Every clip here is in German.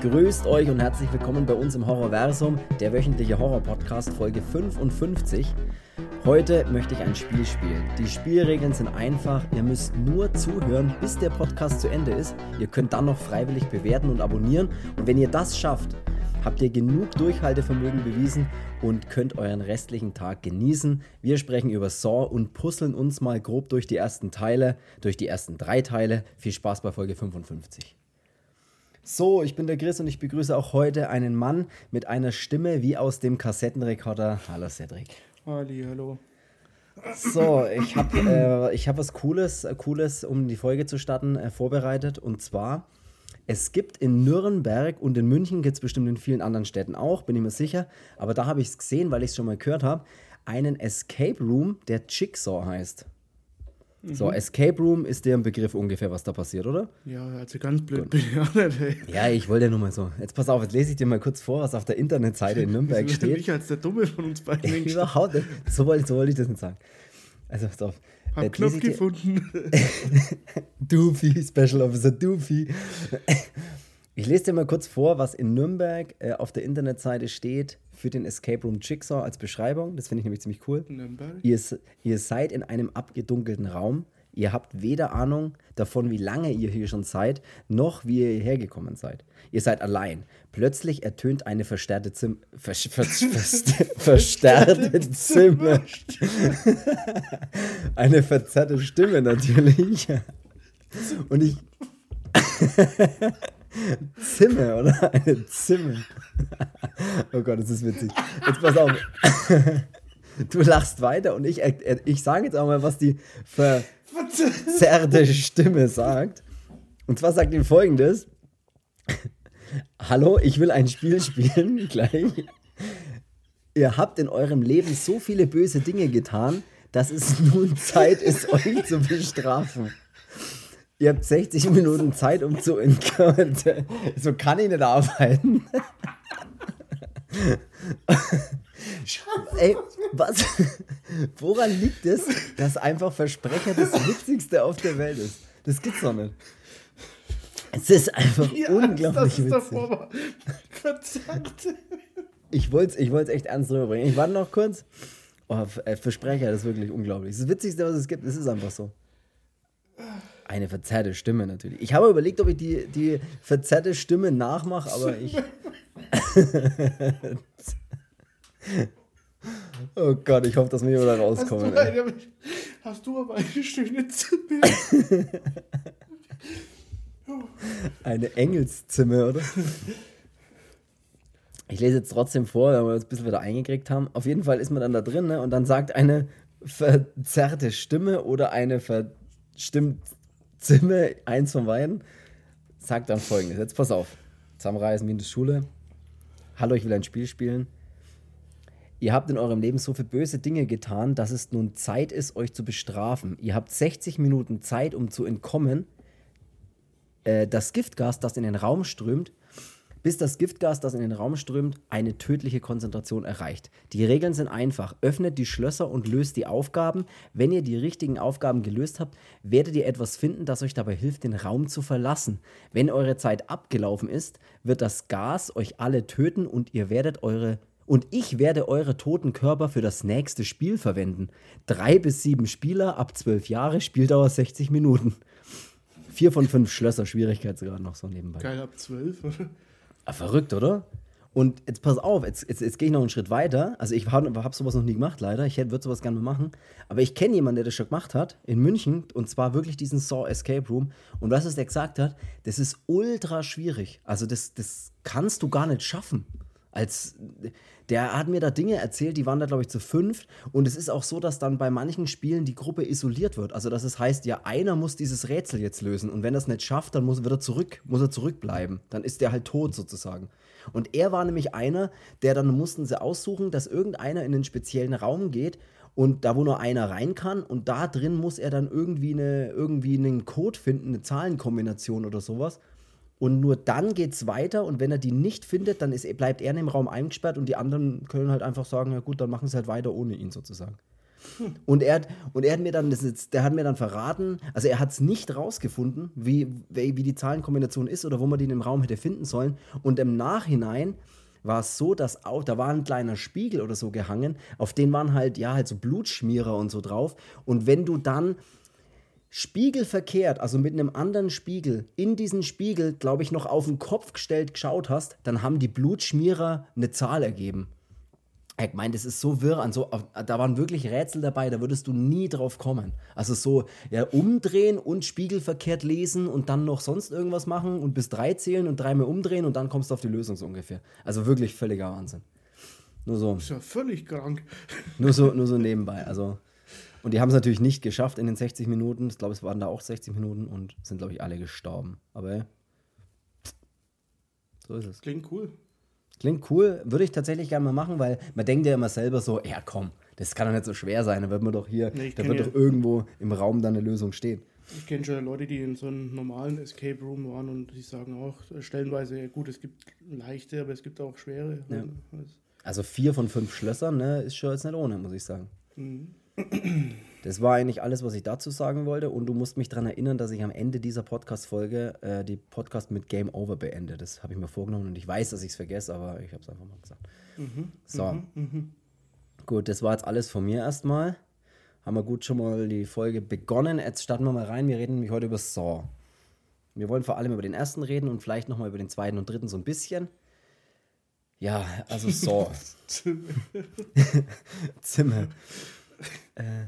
Grüßt euch und herzlich willkommen bei uns im Horrorversum, der wöchentliche Horror-Podcast, Folge 55. Heute möchte ich ein Spiel spielen. Die Spielregeln sind einfach. Ihr müsst nur zuhören, bis der Podcast zu Ende ist. Ihr könnt dann noch freiwillig bewerten und abonnieren. Und wenn ihr das schafft, habt ihr genug Durchhaltevermögen bewiesen und könnt euren restlichen Tag genießen. Wir sprechen über Saw und puzzeln uns mal grob durch die ersten Teile, durch die ersten drei Teile. Viel Spaß bei Folge 55. So, ich bin der Chris und ich begrüße auch heute einen Mann mit einer Stimme wie aus dem Kassettenrekorder. Hallo Cedric. Halli, hallo. So, ich habe äh, hab was Cooles, äh, Cooles, um die Folge zu starten, äh, vorbereitet. Und zwar, es gibt in Nürnberg und in München, gibt es bestimmt in vielen anderen Städten auch, bin ich mir sicher. Aber da habe ich es gesehen, weil ich es schon mal gehört habe, einen Escape Room, der Jigsaw heißt. So, Escape Room ist der Begriff ungefähr, was da passiert, oder? Ja, also ganz blöd bin ich auch nicht, ey. Ja, ich wollte ja nur mal so. Jetzt pass auf, jetzt lese ich dir mal kurz vor, was auf der Internetseite in Nürnberg Ich steht. mich als der Dumme von uns beiden. Überhaupt nicht. So wollte, so wollte ich das nicht sagen. Also, pass auf. Hab Jetzt Knopf ich gefunden. Doofy, Special Officer Doofy. Ich lese dir mal kurz vor, was in Nürnberg äh, auf der Internetseite steht für den Escape Room Jigsaw als Beschreibung. Das finde ich nämlich ziemlich cool. Ihr, ihr seid in einem abgedunkelten Raum. Ihr habt weder Ahnung davon, wie lange ihr hier schon seid, noch wie ihr hierher gekommen seid. Ihr seid allein. Plötzlich ertönt eine verstärkte Zim ver ver ver verstärkte Zimmer. eine verzerrte Stimme natürlich. Und ich. Zimmer, oder? Eine Zimmer. Oh Gott, das ist witzig. Jetzt pass auf. Du lachst weiter und ich, ich sage jetzt auch mal, was die verzerrte Stimme sagt. Und zwar sagt ihm folgendes: Hallo, ich will ein Spiel spielen, gleich. Ihr habt in eurem Leben so viele böse Dinge getan, dass es nun Zeit ist, euch zu bestrafen. Ihr habt 60 Minuten Zeit, um zu entkommen. So kann ich nicht arbeiten. Ey, was? Woran liegt es, dass einfach Versprecher das Witzigste auf der Welt ist? Das gibt's doch nicht. Es ist einfach unglaublich das ist witzig. Verzerrt. Ich wollte es ich wollt's echt ernst rüberbringen. Ich warte noch kurz. Oh, äh, Versprecher, das ist wirklich unglaublich. Das ist das Witzigste, was es gibt. Es ist einfach so. Eine verzerrte Stimme natürlich. Ich habe überlegt, ob ich die, die verzerrte Stimme nachmache, aber ich. oh Gott, ich hoffe, dass wir wieder Hast rauskommen. du, ey. eine, hast du aber eine schöne Zimmer. Eine Engelszimmer, oder? Ich lese jetzt trotzdem vor, weil wir uns ein bisschen wieder eingekriegt haben. Auf jeden Fall ist man dann da drin ne? und dann sagt eine verzerrte Stimme oder eine verstimmt Stimme, eins von beiden, sagt dann folgendes. Jetzt pass auf. Zusammenreisen wie in Schule. Hallo, ich will ein Spiel spielen. Ihr habt in eurem Leben so viele böse Dinge getan, dass es nun Zeit ist, euch zu bestrafen. Ihr habt 60 Minuten Zeit, um zu entkommen äh, das Giftgas, das in den Raum strömt, bis das Giftgas, das in den Raum strömt, eine tödliche Konzentration erreicht. Die Regeln sind einfach. Öffnet die Schlösser und löst die Aufgaben. Wenn ihr die richtigen Aufgaben gelöst habt, werdet ihr etwas finden, das euch dabei hilft, den Raum zu verlassen. Wenn eure Zeit abgelaufen ist, wird das Gas euch alle töten und ihr werdet eure und ich werde eure toten Körper für das nächste Spiel verwenden. Drei bis sieben Spieler ab zwölf Jahre, Spieldauer 60 Minuten. Vier von fünf Schlösser, Schwierigkeitsgrad noch so nebenbei. Geil, ab 12, oder? Ah, verrückt, oder? Und jetzt pass auf, jetzt, jetzt, jetzt gehe ich noch einen Schritt weiter. Also ich habe hab sowas noch nie gemacht, leider. Ich würde sowas gerne mal machen. Aber ich kenne jemanden, der das schon gemacht hat, in München. Und zwar wirklich diesen Saw Escape Room. Und was es der gesagt hat, das ist ultra schwierig. Also das, das kannst du gar nicht schaffen. Als, der hat mir da Dinge erzählt, die waren da, glaube ich, zu fünf. Und es ist auch so, dass dann bei manchen Spielen die Gruppe isoliert wird. Also, dass es heißt, ja, einer muss dieses Rätsel jetzt lösen. Und wenn er es nicht schafft, dann muss, wird er zurück, muss er zurückbleiben. Dann ist der halt tot sozusagen. Und er war nämlich einer, der dann mussten sie aussuchen, dass irgendeiner in einen speziellen Raum geht und da, wo nur einer rein kann, und da drin muss er dann irgendwie, eine, irgendwie einen Code finden, eine Zahlenkombination oder sowas. Und nur dann geht es weiter und wenn er die nicht findet, dann ist, bleibt er in dem Raum eingesperrt und die anderen können halt einfach sagen, ja gut, dann machen sie halt weiter ohne ihn sozusagen. Und er, hat- und er hat mir dann, das ist, der hat mir dann verraten, also er hat es nicht rausgefunden, wie, wie, wie die Zahlenkombination ist oder wo man die in dem Raum hätte finden sollen. Und im Nachhinein war es so, dass auch, da war ein kleiner Spiegel oder so gehangen, auf den waren halt, ja, halt so Blutschmierer und so drauf. Und wenn du dann spiegelverkehrt, also mit einem anderen Spiegel, in diesen Spiegel, glaube ich, noch auf den Kopf gestellt geschaut hast, dann haben die Blutschmierer eine Zahl ergeben. Ich meine, das ist so wirr an so, da waren wirklich Rätsel dabei, da würdest du nie drauf kommen. Also so, ja, umdrehen und spiegelverkehrt lesen und dann noch sonst irgendwas machen und bis drei zählen und dreimal umdrehen und dann kommst du auf die Lösung so ungefähr. Also wirklich völliger Wahnsinn. Nur so, Ist ja völlig krank. nur so, nur so nebenbei. Also, und die haben es natürlich nicht geschafft in den 60 Minuten. Ich glaube, es waren da auch 60 Minuten und sind, glaube ich, alle gestorben. Aber so ist es. Klingt cool. Klingt cool, würde ich tatsächlich gerne mal machen, weil man denkt ja immer selber so, ja komm, das kann doch nicht so schwer sein, da wird man doch hier, Nee, da wird ja- doch irgendwo im Raum dann eine Lösung stehen. Ich kenne schon Leute, die in so einem normalen Escape Room waren und die sagen auch äh, stellenweise, ja, gut, es gibt leichte, aber es gibt auch schwere. Ja. Also, Also vier von fünf Schlössern, ne, ist schon jetzt nicht ohne, muss ich sagen. mhm. Das war eigentlich alles, was ich dazu sagen wollte. Und du musst mich daran erinnern, dass ich am Ende dieser Podcast-Folge äh, die Podcast mit Game Over beende. Das habe ich mir vorgenommen und ich weiß, dass ich es vergesse, aber ich habe es einfach mal gesagt. so. Gut, das war jetzt alles von mir erstmal. Haben wir gut schon mal die Folge begonnen. Jetzt starten wir mal rein. Wir reden nämlich heute über Saw. Wir wollen vor allem über den ersten reden und vielleicht nochmal über den zweiten und dritten so ein bisschen. Ja, also Saw. Zimmer. äh,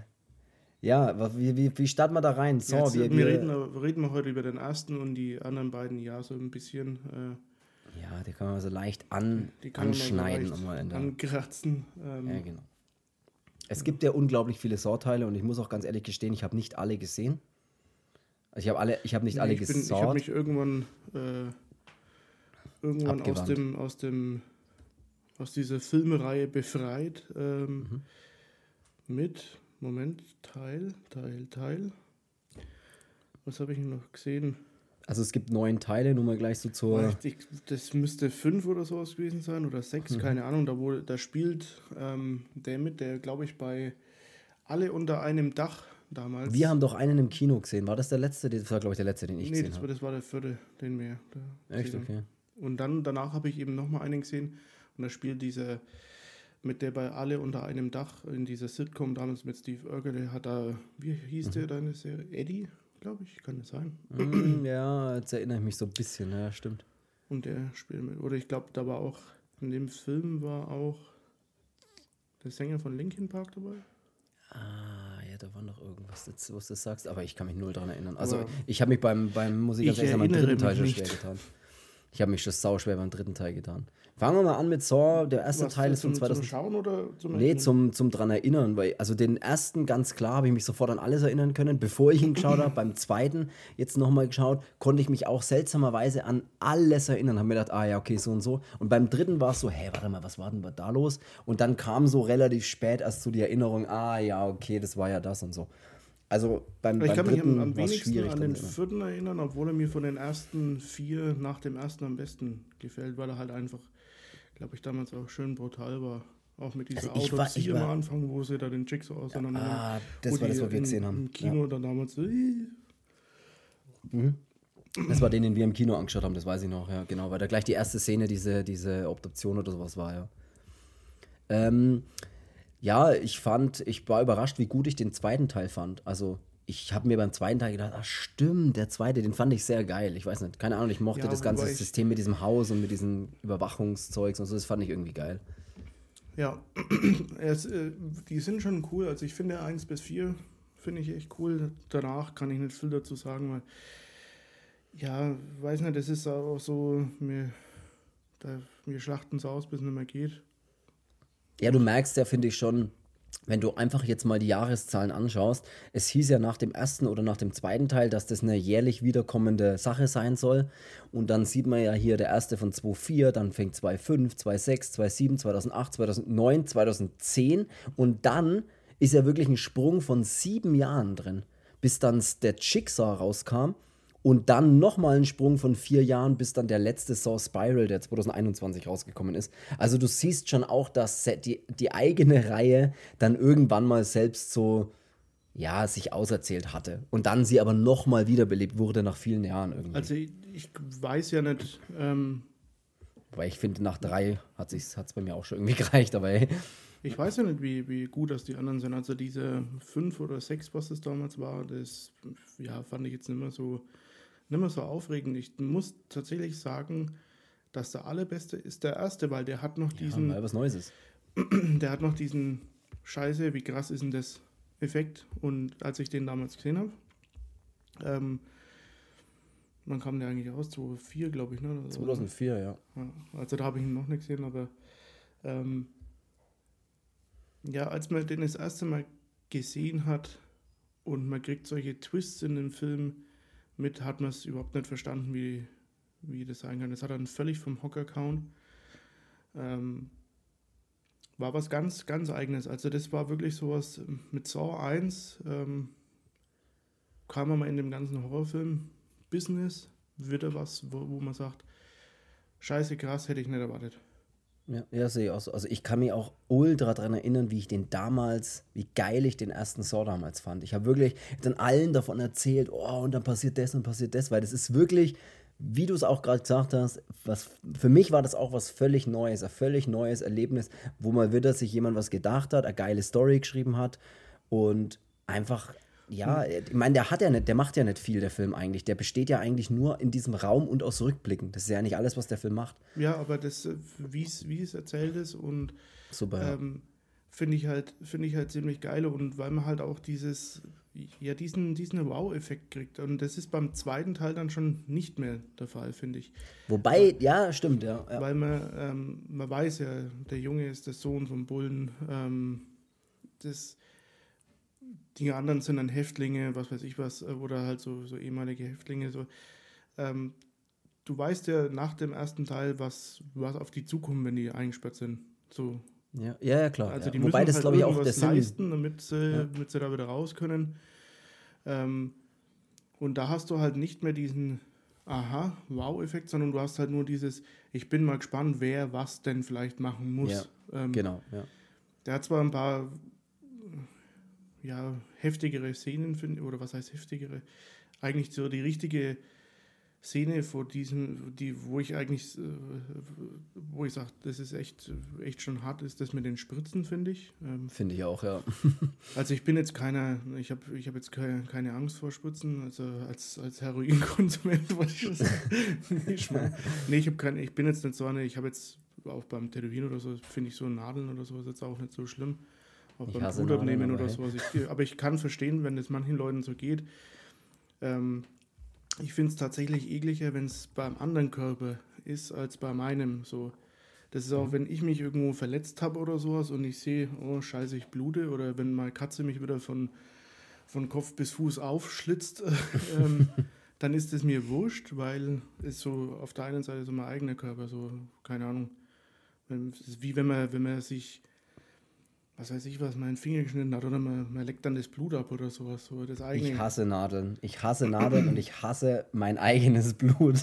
ja, wie, wie, wie starten wir da rein? So, Jetzt, wir, wir, wir, reden, reden wir heute über den ersten und die anderen beiden ja so ein bisschen. Äh, ja, die können wir so leicht an, kann man anschneiden. leicht in der, ankratzen. Ähm, ja, genau. Es gibt ja unglaublich viele Saw-Teile und ich muss auch ganz ehrlich gestehen, ich habe nicht alle gesehen. Also ich habe alle, ich habe nicht alle bin, ich habe mich irgendwann, äh, irgendwann aus dem, aus dem, aus dieser Filmereihe befreit ähm, Mhm. Mit, Moment, Teil, Teil, Teil. Was habe ich noch gesehen? Also es gibt neun Teile, nur mal gleich so zur. Ich, das müsste fünf oder sowas gewesen sein oder sechs, Mhm. keine Ahnung. Da, wo, da spielt ähm, der mit, der glaube ich bei alle unter einem Dach damals. Wir haben doch einen im Kino gesehen. War das der letzte? Das war, glaube ich, der letzte, den ich nee, gesehen habe. das war der vierte, den wir Echt, gesehen okay. Und dann danach habe ich eben nochmal einen gesehen und da spielt dieser mit der bei alle unter einem Dach in dieser Sitcom damals mit Steve Urkel, der hat da, wie hieß Mhm. der deine Serie? Eddie, glaube ich, kann das sein. Mm, ja, jetzt erinnere ich mich so ein bisschen. Ja, stimmt. Und der spielt mit. Oder ich glaube, da war auch, in dem Film war auch der Sänger von Linkin Park dabei. Ah, ja, da war noch irgendwas, was du sagst, aber ich kann mich null daran erinnern. Also, Aber ich habe mich beim, beim beim erinnere dritten Teil schon schwer getan. Ich habe mich schon sauschwer beim dritten Teil getan. Fangen wir mal an mit Saw. Der erste Was, Teil ist von zum, 2000. Zum Schauen oder zum Nee, zum, zum dran erinnern, weil, also den ersten ganz klar habe ich mich sofort an alles erinnern können, bevor ich ihn geschaut habe. Beim zweiten, jetzt nochmal geschaut, konnte ich mich auch seltsamerweise an alles erinnern. Habe mir gedacht, ah ja, okay, so und so. Und beim dritten war es so, hä, warte mal, was war denn da los? Und dann kam so relativ spät erst so die Erinnerung, ah ja, okay, das war ja das und so. Also beim, Ich beim kann mich am, am wenigsten an den vierten erinnern, obwohl er mir von den ersten vier nach dem ersten am besten gefällt, weil er halt einfach, glaube ich, damals auch schön brutal war. Auch mit dieser Also Autopsie am Anfang, wo sie da den Jigsaw auseinander Ah, das war das, was wir in- gesehen haben. Im Kino dann damals so, äh, Das war den, den wir im Kino angeschaut haben, das weiß ich noch, ja, genau, weil da gleich die erste Szene diese, diese Obduktion oder sowas war, ja. Ähm, ja, ich fand, ich war überrascht, wie gut ich den zweiten Teil fand. Also, ich habe mir beim zweiten Teil gedacht, ach stimmt, der zweite, den fand ich sehr geil. Ich weiß nicht, keine Ahnung, ich mochte Ja, das ganze System mit diesem Haus und mit diesem Überwachungszeugs und so, das fand ich irgendwie geil. Ja, es, äh, die sind schon cool. Also ich finde 1 bis 4 finde ich echt cool. Danach kann ich nicht viel dazu sagen, weil ja, weiß nicht, das ist auch so, wir, da, wir schlachten es aus, bis es nicht mehr geht. Ja, du merkst ja, finde ich schon, wenn du einfach jetzt mal die Jahreszahlen anschaust, es hieß ja nach dem ersten oder nach dem zweiten Teil, dass das eine jährlich wiederkommende Sache sein soll. Und dann sieht man ja hier der erste von 2004, dann fängt 2005, 2006, 2007, 2008, 2009, 2010 und dann ist ja wirklich ein Sprung von sieben Jahren drin, bis dann der Jigsaw rauskam und dann nochmal einen Sprung von vier Jahren, bis dann der letzte Saw Spiral, der 2021 rausgekommen ist. Also du siehst schon auch, dass die, die eigene Reihe dann irgendwann mal selbst so, ja, sich auserzählt hatte. Und dann sie aber nochmal wiederbelebt wurde nach vielen Jahren irgendwie. Also ich, ich weiß ja nicht. Ähm, Weil ich finde, nach drei hat es bei mir auch schon irgendwie gereicht, aber hey. Ich weiß ja nicht, wie, wie gut das die anderen sind. Also diese fünf oder sechs, was es damals war, das ja, fand ich jetzt nicht mehr so nicht mehr so aufregend. Ich muss tatsächlich sagen, dass der allerbeste ist der erste, weil der hat noch diesen. Ja, weil was Neues ist. Der hat noch diesen Scheiße, wie krass ist denn das Effekt? Und als ich den damals gesehen habe, ähm, wann kam der eigentlich raus? 2004, glaube ich, ne? 2004, ja. ja. Also da habe ich ihn noch nicht gesehen, aber ähm, ja, als man den das erste Mal gesehen hat und man kriegt solche Twists in dem Film, mit hat man es überhaupt nicht verstanden, wie, wie das sein kann. Das hat dann völlig vom Hocker kauen. Ähm, war was ganz, ganz eigenes. Also das war wirklich sowas mit Saw 1 ähm, kam man mal in dem ganzen Horrorfilm-Business wieder was, wo, wo man sagt, scheiße krass, hätte ich nicht erwartet. Ja, ja sehe ich auch so. Also ich kann mich auch ultra daran erinnern, wie ich den damals, wie geil ich den ersten Saw damals fand. Ich habe wirklich dann allen davon erzählt, oh, und dann passiert das und passiert das, weil das ist wirklich, wie du es auch gerade gesagt hast, was, für mich war das auch was völlig Neues, ein völlig neues Erlebnis, wo mal wieder sich jemand was gedacht hat, eine geile Story geschrieben hat und einfach ja, hm. ich meine, der hat ja nicht, der macht ja nicht viel, der Film eigentlich. Der besteht ja eigentlich nur in diesem Raum und aus Rückblicken. Das ist ja nicht alles, was der Film macht. Ja, aber das, äh, wie es erzählt ist und Super, ähm, finde ich halt, finde ich halt ziemlich geil und weil man halt auch dieses, ja, diesen, diesen Wow-Effekt kriegt. Und das ist beim zweiten Teil dann schon nicht mehr der Fall, finde ich. Wobei, ja, ja stimmt, ja, ja. Weil man, ähm, man weiß ja, der Junge ist der Sohn vom Bullen. Ähm, das die anderen sind dann Häftlinge, was weiß ich was, äh, oder halt so, so ehemalige Häftlinge. So. Ähm, du weißt ja nach dem ersten Teil, was, was auf die zukommt, wenn die eingesperrt sind. So. Ja, ja, ja klar. Also ja. die Wobei das, halt glaube ich, auch der leisten, damit sie, ja. damit sie da wieder raus können. Ähm, und da hast du halt nicht mehr diesen Aha, Wow-Effekt, sondern du hast halt nur dieses, ich bin mal gespannt, wer was denn vielleicht machen muss. Ja, ähm, genau, ja. Der hat zwar ein paar ja, heftigere Szenen finde, oder was heißt heftigere? Eigentlich so die richtige Szene vor diesem, die, wo ich eigentlich, äh, wo ich sage, das ist echt, echt schon hart, ist das mit den Spritzen, finde ich. Ähm, finde ich auch, ja. also ich bin jetzt keiner, ich habe ich hab jetzt keine, keine Angst vor Spritzen, also als, als Heroinkonsument wollte ich das nicht mal. Nee, ich habe keine, ich bin jetzt nicht so eine, ich habe jetzt auch beim Tätowieren oder so, finde ich so Nadeln oder so ist jetzt auch nicht so schlimm auch beim Blut abnehmen oder sowas. Ich, aber ich kann verstehen, wenn es manchen Leuten so geht. Ähm, ich finde es tatsächlich ekliger, wenn es beim anderen Körper ist, als bei meinem. So. Das ist auch, mhm. wenn ich mich irgendwo verletzt habe oder sowas und ich sehe, oh scheiße, ich blute, oder wenn meine Katze mich wieder von, von Kopf bis Fuß aufschlitzt, ähm, dann ist es mir wurscht, weil es so auf der einen Seite so mein eigener Körper, so, keine Ahnung. Es ist wie wenn man, wenn man sich was weiß ich was, meinen Finger geschnitten hat oder man, man leckt dann das Blut ab oder sowas. So das eigene. Ich hasse Nadeln. Ich hasse Nadeln und ich hasse mein eigenes Blut.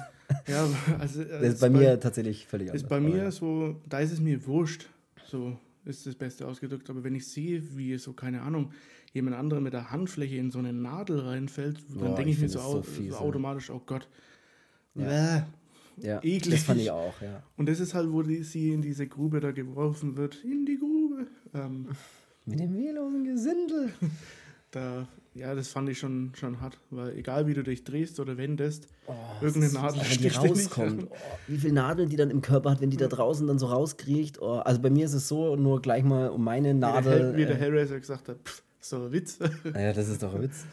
Ja, also. Das ist bei mir tatsächlich völlig anders. Ist bei mir so, da ist es mir wurscht. So ist das Beste ausgedrückt. Aber wenn ich sehe, wie so, keine Ahnung, jemand anderer mit der Handfläche in so eine Nadel reinfällt, dann denke ich, ich mir so, so, fies, so automatisch, oh Gott. Ja. Äh, ja, eklig. Das fand ich auch, ja. Und das ist halt, wo die, sie in diese Grube da geworfen wird. In die Grube. Ähm, Mit dem wehrlosen Gesindel. Da, ja, das fand ich schon, schon hart, weil egal wie du dich drehst oder wendest, oh, irgendeine Nadel wenn die rauskommt. Oh, wie viele Nadeln die dann im Körper hat, wenn die da draußen dann so rauskriecht. Oh, also bei mir ist es so, nur gleich mal um meine Nadel. Wie der, der äh, Hellraiser gesagt hat, pff, so ein Witz. Naja, das ist doch ein Witz.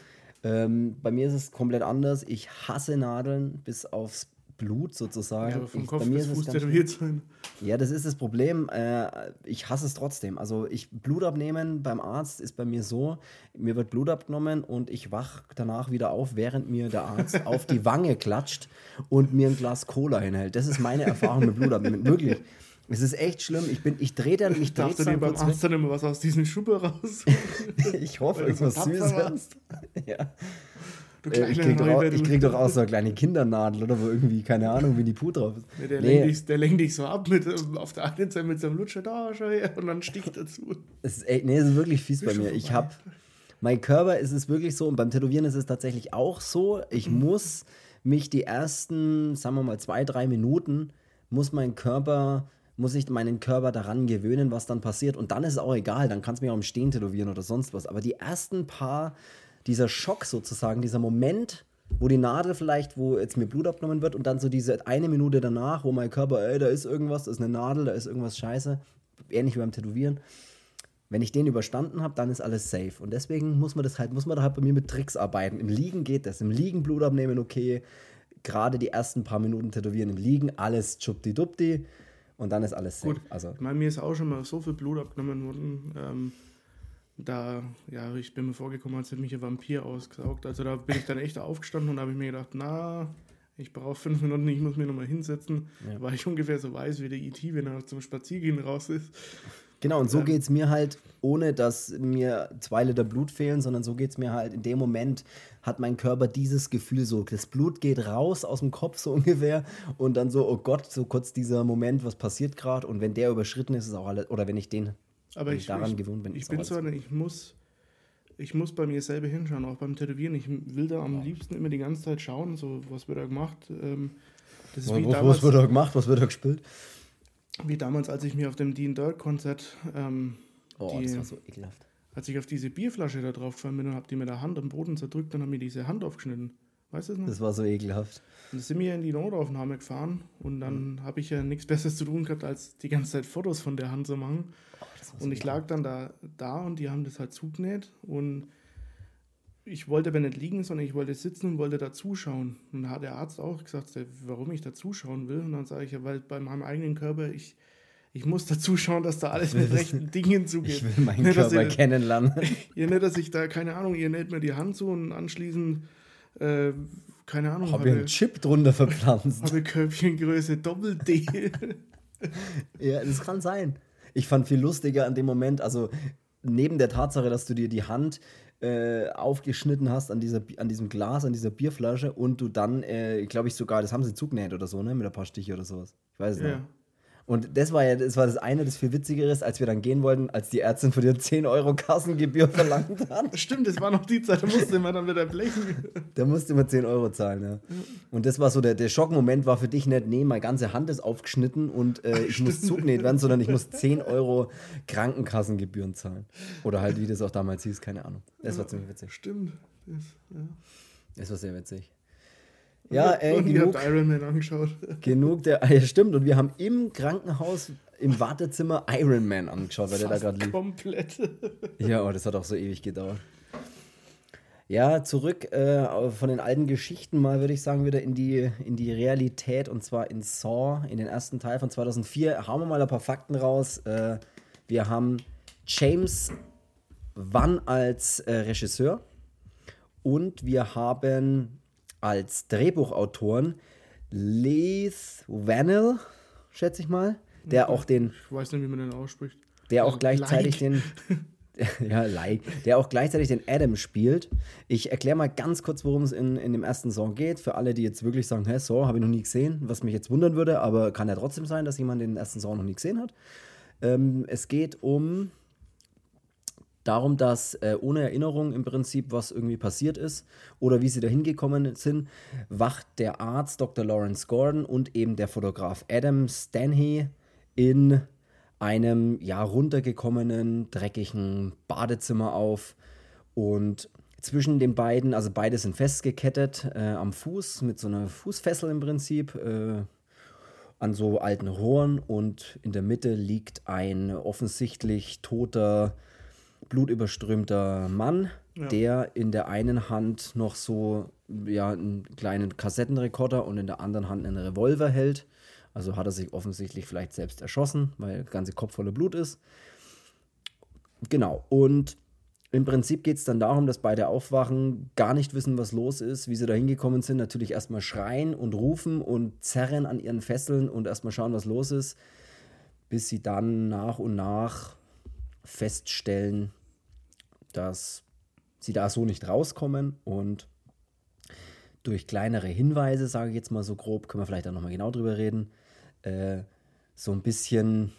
Ähm, bei mir ist es komplett anders. Ich hasse Nadeln bis aufs Blut sozusagen. Ja, aber vom ich, Kopf bis Fuß tätowiert sein. Ja, das ist das Problem. Äh, ich hasse es trotzdem. Also ich Blut abnehmen beim Arzt ist bei mir so, mir wird Blut abgenommen und ich wach danach wieder auf, während mir der Arzt auf die Wange klatscht und mir ein Glas Cola hinhält. Das ist meine Erfahrung mit Blut abnehmen. Wirklich. Es ist echt schlimm. Ich bin, ich drehe dann, ich drehe dann beim Arzt dann immer was aus diesem Schuppe raus. ich hoffe, irgendwas Süßes. ja. Äh, ich, krieg doch auch, ich krieg doch auch so eine kleine Kindernadel, oder wo irgendwie, keine Ahnung, wie die Puh drauf ist. Ja, der, nee. lenkt dich, der lenkt dich so ab mit, auf der einen Seite mit so einem Lutscher, da, schau her, und dann sticht dazu. Es ist, ey, nee, es ist wirklich fies bei mir. Ich habe, mein Körper ist es wirklich so, und beim Tätowieren ist es tatsächlich auch so, ich mhm. muss mich die ersten, sagen wir mal, zwei, drei Minuten, muss mein Körper muss ich meinen Körper daran gewöhnen, was dann passiert. Und dann ist es auch egal, dann kannst du mich auch im Stehen tätowieren oder sonst was. Aber die ersten paar, dieser Schock sozusagen, dieser Moment, wo die Nadel vielleicht, wo jetzt mir Blut abgenommen wird und dann so diese eine Minute danach, wo mein Körper, ey, da ist irgendwas, da ist eine Nadel, da ist irgendwas scheiße, ähnlich wie beim Tätowieren. Wenn ich den überstanden habe, dann ist alles safe. Und deswegen muss man das halt, muss man da halt bei mir mit Tricks arbeiten. Im Liegen geht das, im Liegen Blut abnehmen, okay. Gerade die ersten paar Minuten tätowieren im Liegen, alles chupti-dupti und dann ist alles safe. Gut, also. ich meine, mir ist auch schon mal so viel Blut abgenommen worden. Ähm, da, ja, ich bin mir vorgekommen, als hätte mich ein Vampir ausgesaugt. Also da bin ich dann echt aufgestanden und habe ich mir gedacht, na, ich brauche fünf Minuten, ich muss mir nochmal hinsetzen, ja. weil ich ungefähr so weiß wie der IT, wenn er zum Spaziergehen raus ist. Genau, und so ähm, geht es mir halt, ohne dass mir zwei Liter Blut fehlen, sondern so geht es mir halt, in dem Moment hat mein Körper dieses Gefühl so, das Blut geht raus aus dem Kopf so ungefähr und dann so, oh Gott, so kurz dieser Moment, was passiert gerade und wenn der überschritten ist, ist auch alles, oder wenn ich den Aber ich, daran ich, gewohnt bin, ich bin so eine, ich muss, ich muss bei mir selber hinschauen, auch beim Tätowieren, ich will da am liebsten immer die ganze Zeit schauen, so, was wird da gemacht, ähm, das ist was, wie damals, was wird da gemacht, was wird da gespielt? Wie damals, als ich mir auf dem Dean Dirt Konzert ähm, oh, die, das war so ekelhaft. Als ich auf diese Bierflasche da drauf gefallen bin und habe die mit der Hand am Boden zerdrückt, dann haben mir diese Hand aufgeschnitten. Weißt du das noch? Das war so ekelhaft. Und dann sind wir in die Notaufnahme gefahren und dann mhm. habe ich ja nichts Besseres zu tun gehabt, als die ganze Zeit Fotos von der Hand zu machen. Oh, und ich lag dann da, da und die haben das halt zugenäht und ich wollte aber nicht liegen, sondern ich wollte sitzen und wollte da zuschauen. Und da hat der Arzt auch gesagt, warum ich da zuschauen will. Und dann sage ich ja, weil bei meinem eigenen Körper, ich, ich muss da zuschauen, dass da alles mit rechten Dingen zugeht. Ich will meinen nicht, Körper ihr, kennenlernen. Ja, nicht, dass ich da, keine Ahnung, ihr näht mir die Hand zu und anschließend, äh, keine Ahnung. Habe ich einen Chip drunter verpflanzt. Habe Körbchengröße Doppel-D. ja, das kann sein. Ich fand viel lustiger an dem Moment, also neben der Tatsache, dass du dir die Hand äh, aufgeschnitten hast an, dieser, an diesem Glas, an dieser Bierflasche und du dann, äh, glaube ich sogar, das haben sie zugenäht oder so, ne? Mit ein paar Stiche oder sowas. Ich weiß es ja. nicht. Und das war ja, das war das eine, das viel witzigeres, als wir dann gehen wollten, als die Ärztin von dir 10 Euro Kassengebühr verlangt hat. Stimmt, das war noch die Zeit, da musste man dann wieder blechen. Da musste man 10 Euro zahlen, ja. Und das war so, der, der Schockmoment war für dich nicht, nee, meine ganze Hand ist aufgeschnitten und äh, ich muss zugenäht werden, sondern ich muss 10 Euro Krankenkassengebühren zahlen. Oder halt, wie das auch damals hieß, keine Ahnung. Das war ziemlich witzig. Stimmt. Das, ja. das war sehr witzig. Ja, ey, und genug, ihr habt Iron Man angeschaut. Genug der, ja, stimmt. Und wir haben im Krankenhaus, im Wartezimmer Iron Man angeschaut, weil der da gerade lief. Komplett. Ja, oh, das hat auch so ewig gedauert. Ja, zurück äh, von den alten Geschichten mal, würde ich sagen, wieder in die, in die Realität und zwar in Saw, in den ersten Teil von 2004. Hauen wir mal ein paar Fakten raus. Äh, wir haben James Wann als äh, Regisseur und wir haben als Drehbuchautoren Leith Vanell, schätze ich mal, der auch den. Ich weiß nicht, wie man den ausspricht. Der auch gleichzeitig like. den. ja, like. Der auch gleichzeitig den Adam spielt. Ich erkläre mal ganz kurz, worum es in, in dem ersten Song geht. Für alle, die jetzt wirklich sagen, hä, so, habe ich noch nie gesehen, was mich jetzt wundern würde, aber kann ja trotzdem sein, dass jemand den ersten Song noch nie gesehen hat. Ähm, es geht um darum, dass äh, ohne Erinnerung im Prinzip, was irgendwie passiert ist oder wie sie da hingekommen sind, wacht der Arzt Dr. Lawrence Gordon und eben der Fotograf Adam Stanley in einem ja runtergekommenen, dreckigen Badezimmer auf und zwischen den beiden, also beide sind festgekettet äh, am Fuß mit so einer Fußfessel im Prinzip äh, an so alten Rohren und in der Mitte liegt ein offensichtlich toter blutüberströmter Mann, ja. der in der einen Hand noch so ja, einen kleinen Kassettenrekorder und in der anderen Hand einen Revolver hält. Also hat er sich offensichtlich vielleicht selbst erschossen, weil der ganze Kopf voller Blut ist. Genau. Und im Prinzip geht es dann darum, dass beide aufwachen, gar nicht wissen, was los ist, wie sie da hingekommen sind. Natürlich erstmal schreien und rufen und zerren an ihren Fesseln und erstmal schauen, was los ist, bis sie dann nach und nach feststellen, dass sie da so nicht rauskommen und durch kleinere Hinweise, sage ich jetzt mal so grob, können wir vielleicht auch nochmal genau drüber reden, äh, so ein bisschen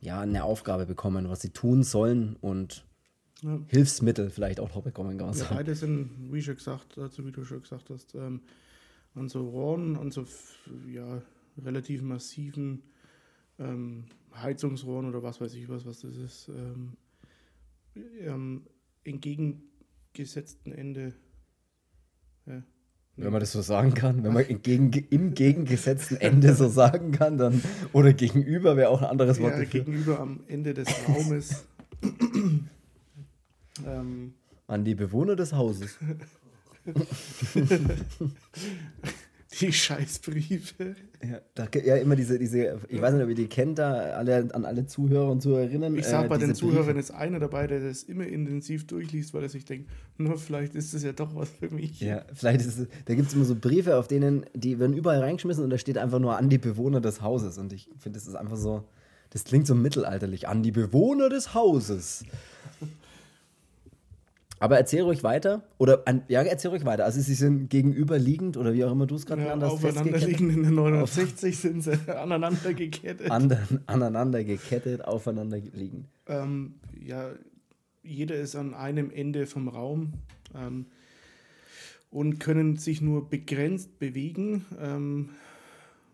ja, eine Aufgabe bekommen, was sie tun sollen und ja. Hilfsmittel vielleicht auch noch bekommen. Kann ja, beide sind, wie schon gesagt, also wie du schon gesagt hast, ähm, an so Rohren, an so ja, relativ massiven ähm, Heizungsrohren oder was weiß ich was, was das ist, ähm, ähm entgegengesetzten Ende. Ja, wenn man das so sagen kann, wenn man entgegen, im gegengesetzten Ende so sagen kann, dann oder gegenüber wäre auch ein anderes Wort. Ja, dafür. gegenüber am Ende des Raumes. ähm, An die Bewohner des Hauses. Die Scheißbriefe. Ja, da, ja, immer diese, diese, ich weiß nicht, ob ihr die kennt, da alle, an alle Zuhörer und Zuhörerinnen. Ich sag äh, bei den Zuhörern ist einer dabei, der das immer intensiv durchliest, weil er sich denkt, nur vielleicht ist das ja doch was für mich. Ja, vielleicht ist es, da gibt es immer so Briefe, auf denen, die werden überall reingeschmissen und da steht einfach nur an die Bewohner des Hauses. Und ich finde, das ist einfach so, das klingt so mittelalterlich, an die Bewohner des Hauses. Aber erzähl ruhig weiter. Oder an, ja, erzähl ruhig weiter. Also sie sind gegenüberliegend oder wie auch immer du es gerade ja, genannt hast. Aufeinanderliegend in der 69 sind sie aneinander gekettet. Andern, aneinander gekettet, aufeinander liegen. Ähm, ja, jeder ist an einem Ende vom Raum ähm, und können sich nur begrenzt bewegen, ähm,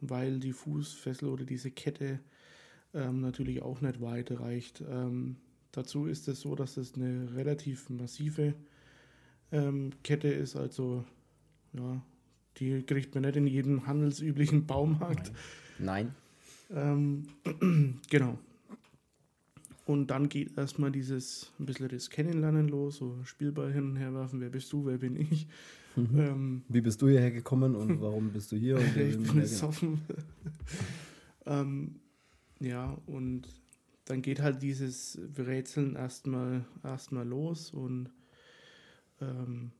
weil die Fußfessel oder diese Kette ähm, natürlich auch nicht weit reicht. Ähm, Dazu ist es so, dass es eine relativ massive ähm, Kette ist, also ja, die kriegt man nicht in jedem handelsüblichen Baumarkt. Nein. Ähm, genau. Und dann geht erstmal dieses ein bisschen das Kennenlernen los, so Spielball hin und her werfen, wer bist du, wer bin ich. Mhm. Ähm, Wie bist du hierher gekommen und warum bist du hier? Und ich bin besoffen. ähm, ja, und dann geht halt dieses Rätseln erstmal erstmal los und ähm,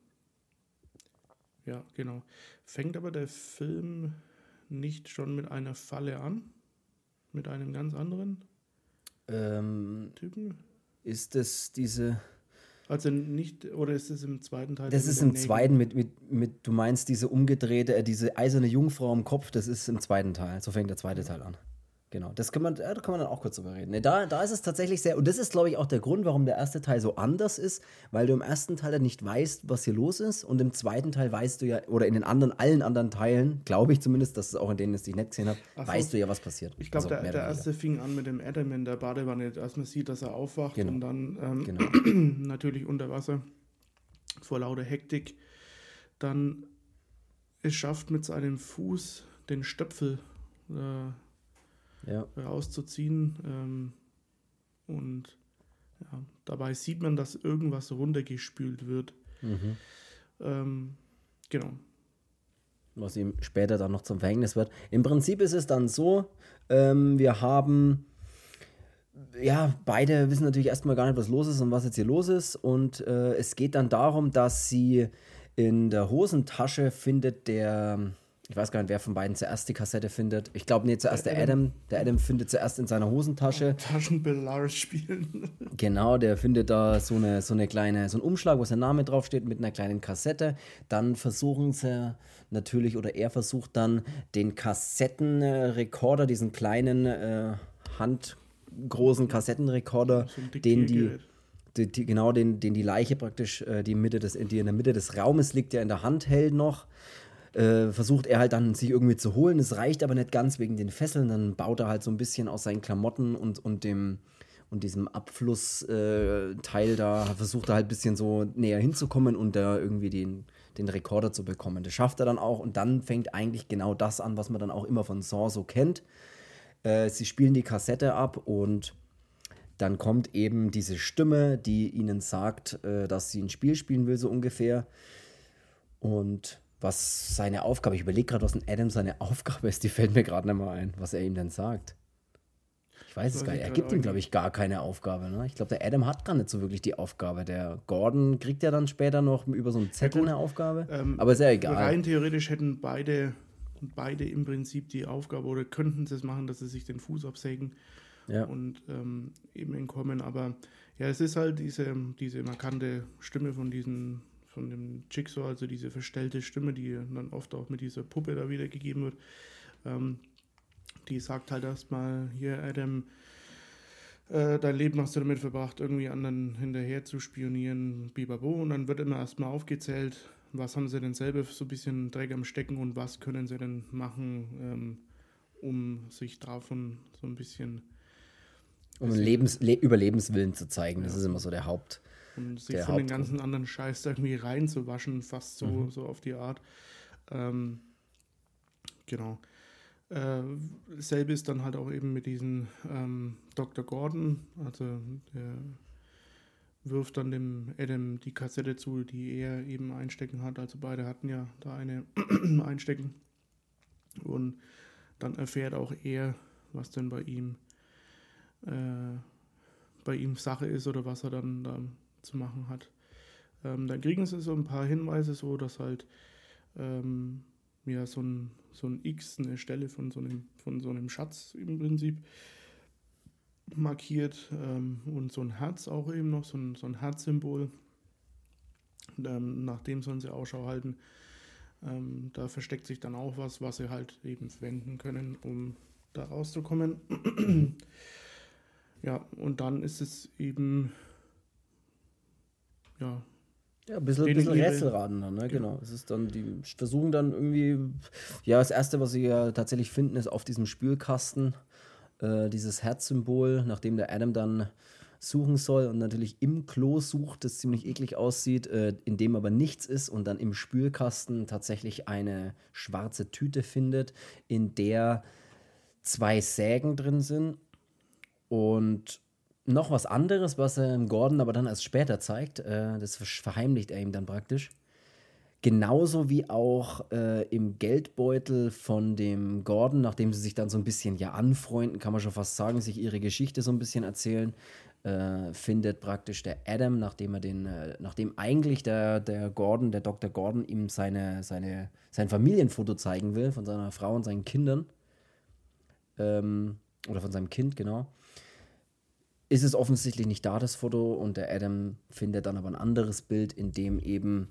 ja, genau. Fängt aber der Film nicht schon mit einer Falle an? Mit einem ganz anderen ähm, Typen? Ist es diese. Also nicht, oder ist es im zweiten Teil? Das ist im Nägel? zweiten mit, mit, mit, du meinst diese umgedrehte, äh, diese eiserne Jungfrau im Kopf, das ist im zweiten Teil. So fängt der zweite Teil an. Genau, das kann man, da kann man dann auch kurz drüber reden. Ne, da, da ist es tatsächlich sehr, und das ist, glaube ich, auch der Grund, warum der erste Teil so anders ist, weil du im ersten Teil dann nicht weißt, was hier los ist, und im zweiten Teil weißt du ja, oder in den anderen, allen anderen Teilen, glaube ich zumindest, dass es auch in denen, die ich nicht gesehen habe, so. weißt du ja, was passiert. Ich glaube, also, der, der erste fing an mit dem Adam in der Badewanne, als man sieht, dass er aufwacht genau. und dann ähm, genau. natürlich unter Wasser vor lauter Hektik dann es schafft mit seinem Fuß den Stöpfel äh, ja. rauszuziehen. Ähm, und ja, dabei sieht man, dass irgendwas runtergespült wird. Mhm. Ähm, genau. Was ihm später dann noch zum Verhängnis wird. Im Prinzip ist es dann so, ähm, wir haben ja, beide wissen natürlich erstmal gar nicht, was los ist und was jetzt hier los ist. Und äh, es geht dann darum, dass sie in der Hosentasche findet der ich weiß gar nicht, wer von beiden zuerst die Kassette findet. Ich glaube, nee, zuerst der, der Adam. Adam. Der Adam findet zuerst in seiner Hosentasche. Taschenbillard spielen. Genau, der findet da so eine, so eine kleine, so einen Umschlag, wo sein Name draufsteht, mit einer kleinen Kassette. Dann versuchen sie natürlich, oder er versucht dann, den Kassettenrekorder, diesen kleinen, äh, handgroßen Kassettenrekorder, so den die. Die, die, genau, den, den die Leiche praktisch, äh, die, Mitte des, die in der Mitte des Raumes liegt, der in der Hand hält noch äh, versucht er halt dann sich irgendwie zu holen. Es reicht aber nicht ganz wegen den Fesseln. Dann baut er halt so ein bisschen aus seinen Klamotten und, und dem und diesem Abflussteil äh, da versucht er halt ein bisschen so näher hinzukommen und da irgendwie den, den Rekorder zu bekommen. Das schafft er dann auch und dann fängt eigentlich genau das an, was man dann auch immer von Saw so kennt. Äh, sie spielen die Kassette ab und dann kommt eben diese Stimme, die ihnen sagt, äh, dass sie ein Spiel spielen will, so ungefähr. Und was seine Aufgabe, ich überlege gerade, was ein Adam seine Aufgabe ist, die fällt mir gerade nicht mal ein, was er ihm denn sagt. Ich weiß es gar nicht. Er gibt ihm, glaube ich, gar keine Aufgabe. Ne? Ich glaube, der Adam hat gar nicht so wirklich die Aufgabe. Der Gordon kriegt ja dann später noch über so einen Zettel ja, eine Aufgabe. Ähm, aber ist ja egal. Rein theoretisch hätten beide, beide im Prinzip die Aufgabe oder könnten es machen, dass sie sich den Fuß absägen ja. und ähm, eben entkommen. Aber ja, es ist halt diese, diese markante Stimme von diesem von dem Jigsaw, also diese verstellte Stimme, die dann oft auch mit dieser Puppe da wiedergegeben wird. Ähm, die sagt halt erstmal, hier Adam, äh, dein Leben hast du damit verbracht, irgendwie anderen hinterher zu spionieren, bibabo. Und dann wird immer erstmal aufgezählt, was haben sie denn selber so ein bisschen Dreck am Stecken und was können sie denn machen, ähm, um sich davon so ein bisschen. Um Lebens Le Überlebenswillen zu zeigen, das ist immer so der Haupt. Und sich von den ganzen anderen Scheiß irgendwie reinzuwaschen, fast so, mhm. so auf die Art. Ähm, genau. Äh, selbe ist dann halt auch eben mit diesem ähm, Dr. Gordon, also der wirft dann dem Adam die Kassette zu, die er eben einstecken hat. Also beide hatten ja da eine einstecken. Und dann erfährt auch er, was denn bei ihm äh, bei ihm Sache ist oder was er dann, dann zu machen hat. Ähm, dann kriegen sie so ein paar Hinweise, so dass halt ähm, ja, so ein, so ein X, eine Stelle von so einem, von so einem Schatz im Prinzip markiert ähm, und so ein Herz auch eben noch, so ein, so ein Herzsymbol. Ähm, nach dem sollen sie Ausschau halten. Ähm, da versteckt sich dann auch was, was sie halt eben verwenden können, um da rauszukommen. ja, und dann ist es eben ja, ja, ein bisschen, bisschen Rätselraten dann, ne? Genau. Es ist dann, die versuchen dann irgendwie, ja, das erste, was sie ja tatsächlich finden, ist auf diesem Spülkasten äh, dieses Herzsymbol, nachdem der Adam dann suchen soll und natürlich im Klo sucht, das ziemlich eklig aussieht, äh, in dem aber nichts ist und dann im Spülkasten tatsächlich eine schwarze Tüte findet, in der zwei Sägen drin sind und noch was anderes, was er Gordon aber dann erst später zeigt. Äh, das verheimlicht er ihm dann praktisch. Genauso wie auch äh, im Geldbeutel von dem Gordon, nachdem sie sich dann so ein bisschen ja anfreunden, kann man schon fast sagen, sich ihre Geschichte so ein bisschen erzählen, äh, findet praktisch der Adam, nachdem er den, äh, nachdem eigentlich der, der Gordon, der Dr. Gordon ihm seine, seine, sein Familienfoto zeigen will von seiner Frau und seinen Kindern. Ähm, oder von seinem Kind, genau ist es offensichtlich nicht da, das Foto, und der Adam findet dann aber ein anderes Bild, in dem eben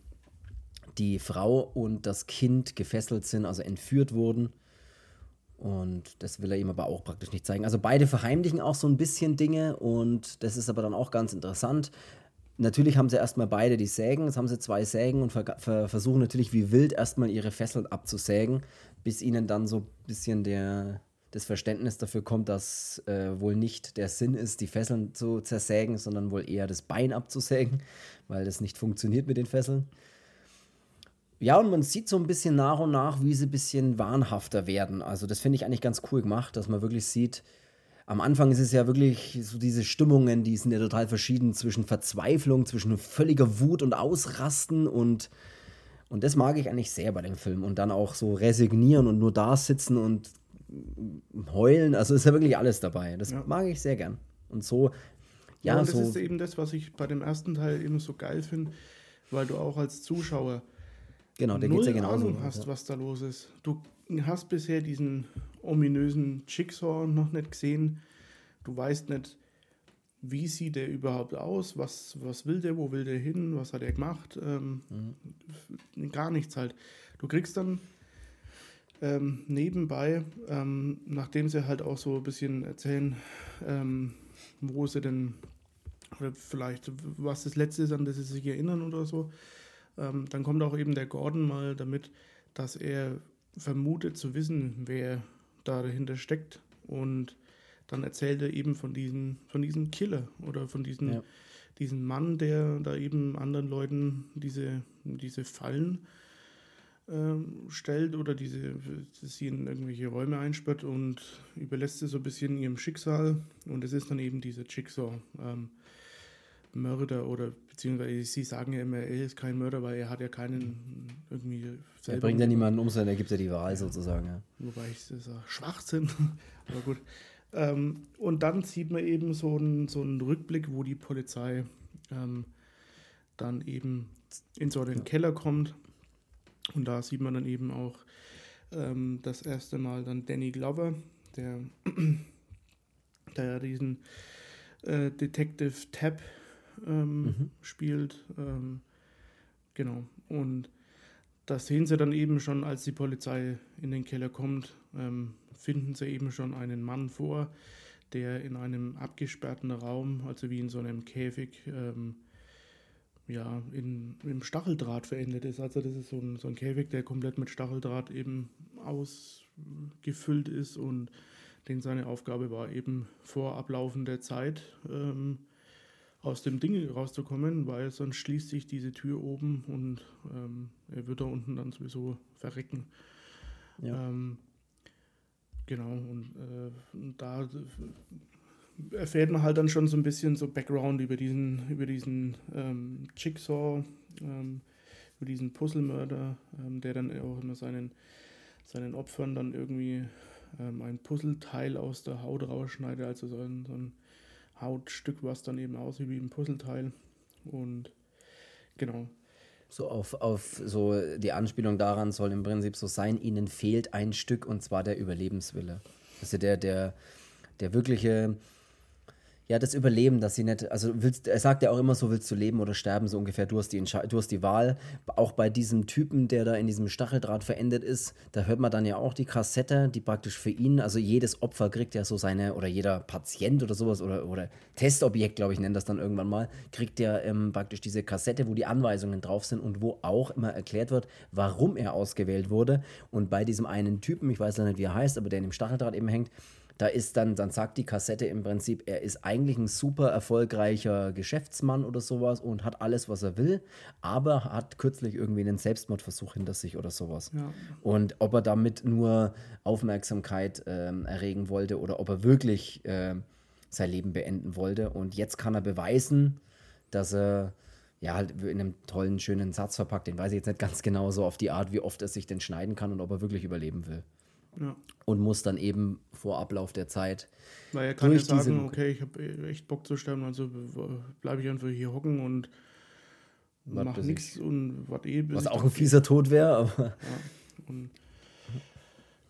die Frau und das Kind gefesselt sind, also entführt wurden. Und das will er ihm aber auch praktisch nicht zeigen. Also beide verheimlichen auch so ein bisschen Dinge und das ist aber dann auch ganz interessant. Natürlich haben sie erstmal beide die Sägen, jetzt haben sie zwei Sägen und ver ver versuchen natürlich wie wild erstmal ihre Fesseln abzusägen, bis ihnen dann so ein bisschen der, das Verständnis dafür kommt, dass äh, wohl nicht der Sinn ist, die Fesseln zu zersägen, sondern wohl eher das Bein abzusägen, weil das nicht funktioniert mit den Fesseln. Ja, und man sieht so ein bisschen nach und nach, wie sie ein bisschen wahnhafter werden. Also, das finde ich eigentlich ganz cool gemacht, dass man wirklich sieht, am Anfang ist es ja wirklich so diese Stimmungen, die sind ja total verschieden zwischen Verzweiflung, zwischen völliger Wut und Ausrasten und, und das mag ich eigentlich sehr bei dem Film. Und dann auch so resignieren und nur da sitzen und heulen. Also ist ja wirklich alles dabei. Das ja. mag ich sehr gern. Und so, ja, ja und das so ist eben das, was ich bei dem ersten Teil eben so geil finde, weil du auch als Zuschauer genau, der null ja genauso, Ahnung hast, ja. was da los ist. Du hast bisher diesen ominösen Jigsaw noch nicht gesehen. Du weißt nicht, wie sieht der überhaupt aus, was, was will der, wo will der hin, was hat er gemacht. Ähm, mhm. Gar nichts halt. Du kriegst dann ähm, nebenbei, ähm, nachdem sie halt auch so ein bisschen erzählen, ähm, wo sie denn, oder vielleicht was das Letzte ist, an das sie sich erinnern oder so, ähm, dann kommt auch eben der Gordon mal damit, dass er vermutet zu wissen, wer da dahinter steckt und dann erzählt er eben von diesem, von diesem Killer oder von diesem, ja. diesem Mann, der da eben anderen Leuten diese, diese Fallen ähm, stellt oder diese, sie in irgendwelche Räume einsperrt und überlässt sie so ein bisschen ihrem Schicksal. Und es ist dann eben dieser Jigsaw. Ähm, oder beziehungsweise sie sagen ja immer, er ist kein Mörder, weil er hat ja keinen irgendwie Er bringt ja niemanden um, sondern er gibt ja die Wahl ja. sozusagen. Ja. Wobei ich das auch Schwachsinn, aber gut. Ähm, und dann sieht man eben so einen, so einen Rückblick, wo die Polizei ähm, dann eben in so einen ja. Keller kommt und da sieht man dann eben auch ähm, das erste Mal dann Danny Glover, der, der diesen äh, Detective Tab ähm, mhm. spielt. Ähm, Genau. Und das sehen sie dann eben schon, als die Polizei in den Keller kommt, ähm, finden sie eben schon einen Mann vor, der in einem abgesperrten Raum, also wie in so einem Käfig, ähm, ja, in, im Stacheldraht verendet ist. Also das ist so ein, so ein Käfig, der komplett mit Stacheldraht eben ausgefüllt ist und den seine Aufgabe war eben vor ablaufender Zeit ähm, aus dem Ding rauszukommen, weil sonst schließt sich diese Tür oben und ähm, er wird da unten dann sowieso verrecken. Ja. Ähm, genau, und, äh, und da erfährt man halt dann schon so ein bisschen so Background über diesen, über diesen ähm, Jigsaw, ähm, über diesen Puzzlemörder, ähm, der dann auch immer seinen, seinen Opfern dann irgendwie ähm, ein Puzzleteil aus der Haut rausschneidet, also so ein, so ein Hautstück, was dann eben aussieht wie ein Puzzleteil. Und genau. So auf, auf so die Anspielung daran soll im Prinzip so sein, ihnen fehlt ein Stück und zwar der Überlebenswille. Also der, der, der wirkliche ja, das Überleben, dass sie nicht, also willst, er sagt ja auch immer so, willst du leben oder sterben, so ungefähr, du hast, die du hast die Wahl. Auch bei diesem Typen, der da in diesem Stacheldraht verendet ist, da hört man dann ja auch die Kassette, die praktisch für ihn, also jedes Opfer kriegt ja so seine, oder jeder Patient oder sowas, oder, oder Testobjekt, glaube ich, nennt das dann irgendwann mal, kriegt ja ähm, praktisch diese Kassette, wo die Anweisungen drauf sind und wo auch immer erklärt wird, warum er ausgewählt wurde. Und bei diesem einen Typen, ich weiß ja nicht, wie er heißt, aber der in dem Stacheldraht eben hängt, da ist dann, dann sagt die Kassette im Prinzip, er ist eigentlich ein super erfolgreicher Geschäftsmann oder sowas und hat alles, was er will, aber hat kürzlich irgendwie einen Selbstmordversuch hinter sich oder sowas. Ja. Und ob er damit nur Aufmerksamkeit ähm, erregen wollte oder ob er wirklich äh, sein Leben beenden wollte. Und jetzt kann er beweisen, dass er ja, halt in einem tollen, schönen Satz verpackt. Den weiß ich jetzt nicht ganz genau so auf die Art, wie oft er sich denn schneiden kann und ob er wirklich überleben will. Ja. Und muss dann eben vor Ablauf der Zeit. Weil er kann ja sagen, okay, ich habe echt Bock zu sterben, also bleibe ich einfach hier hocken und mach nichts und warte eh. Was auch ein fieser Tod wäre, aber. Ja, und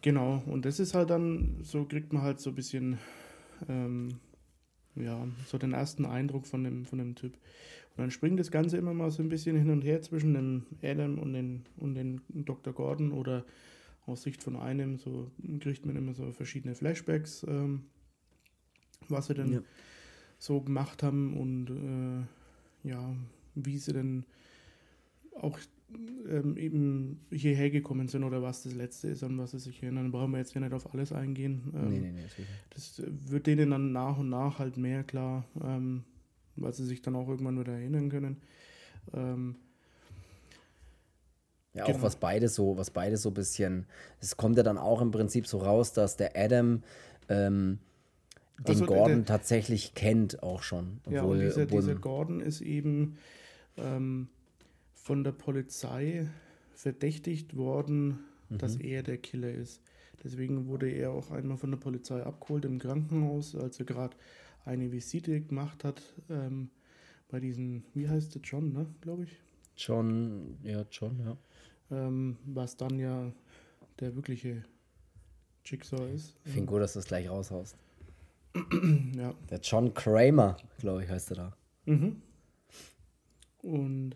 genau, und das ist halt dann, so kriegt man halt so ein bisschen, ähm, ja, so den ersten Eindruck von dem, von dem Typ. Und dann springt das Ganze immer mal so ein bisschen hin und her zwischen dem Adam und den, und den Dr. Gordon oder aus Sicht von einem, so kriegt man immer so verschiedene Flashbacks, ähm, was sie denn ja. so gemacht haben und äh, ja, wie sie denn auch ähm, eben hierher gekommen sind oder was das letzte ist, an was sie sich erinnern. Brauchen wir jetzt ja nicht auf alles eingehen. Ähm, nee, nee, nee, das wird denen dann nach und nach halt mehr klar, ähm, weil sie sich dann auch irgendwann wieder erinnern können. Ähm, ja, auch genau. was beide so, was beide so ein bisschen, es kommt ja dann auch im Prinzip so raus, dass der Adam ähm, den also Gordon der, tatsächlich kennt auch schon. Obwohl, ja, und dieser, obwohl, dieser Gordon ist eben ähm, von der Polizei verdächtigt worden, mhm. dass er der Killer ist. Deswegen wurde er auch einmal von der Polizei abgeholt im Krankenhaus, als er gerade eine Visite gemacht hat ähm, bei diesem, wie heißt der, John, ne, glaube ich? John, ja, John, ja ähm, was dann ja der wirkliche Jigsaw ist. Ich finde gut, dass du das gleich raushaust. ja. Der John Kramer, glaube ich, heißt er da. Mhm. Und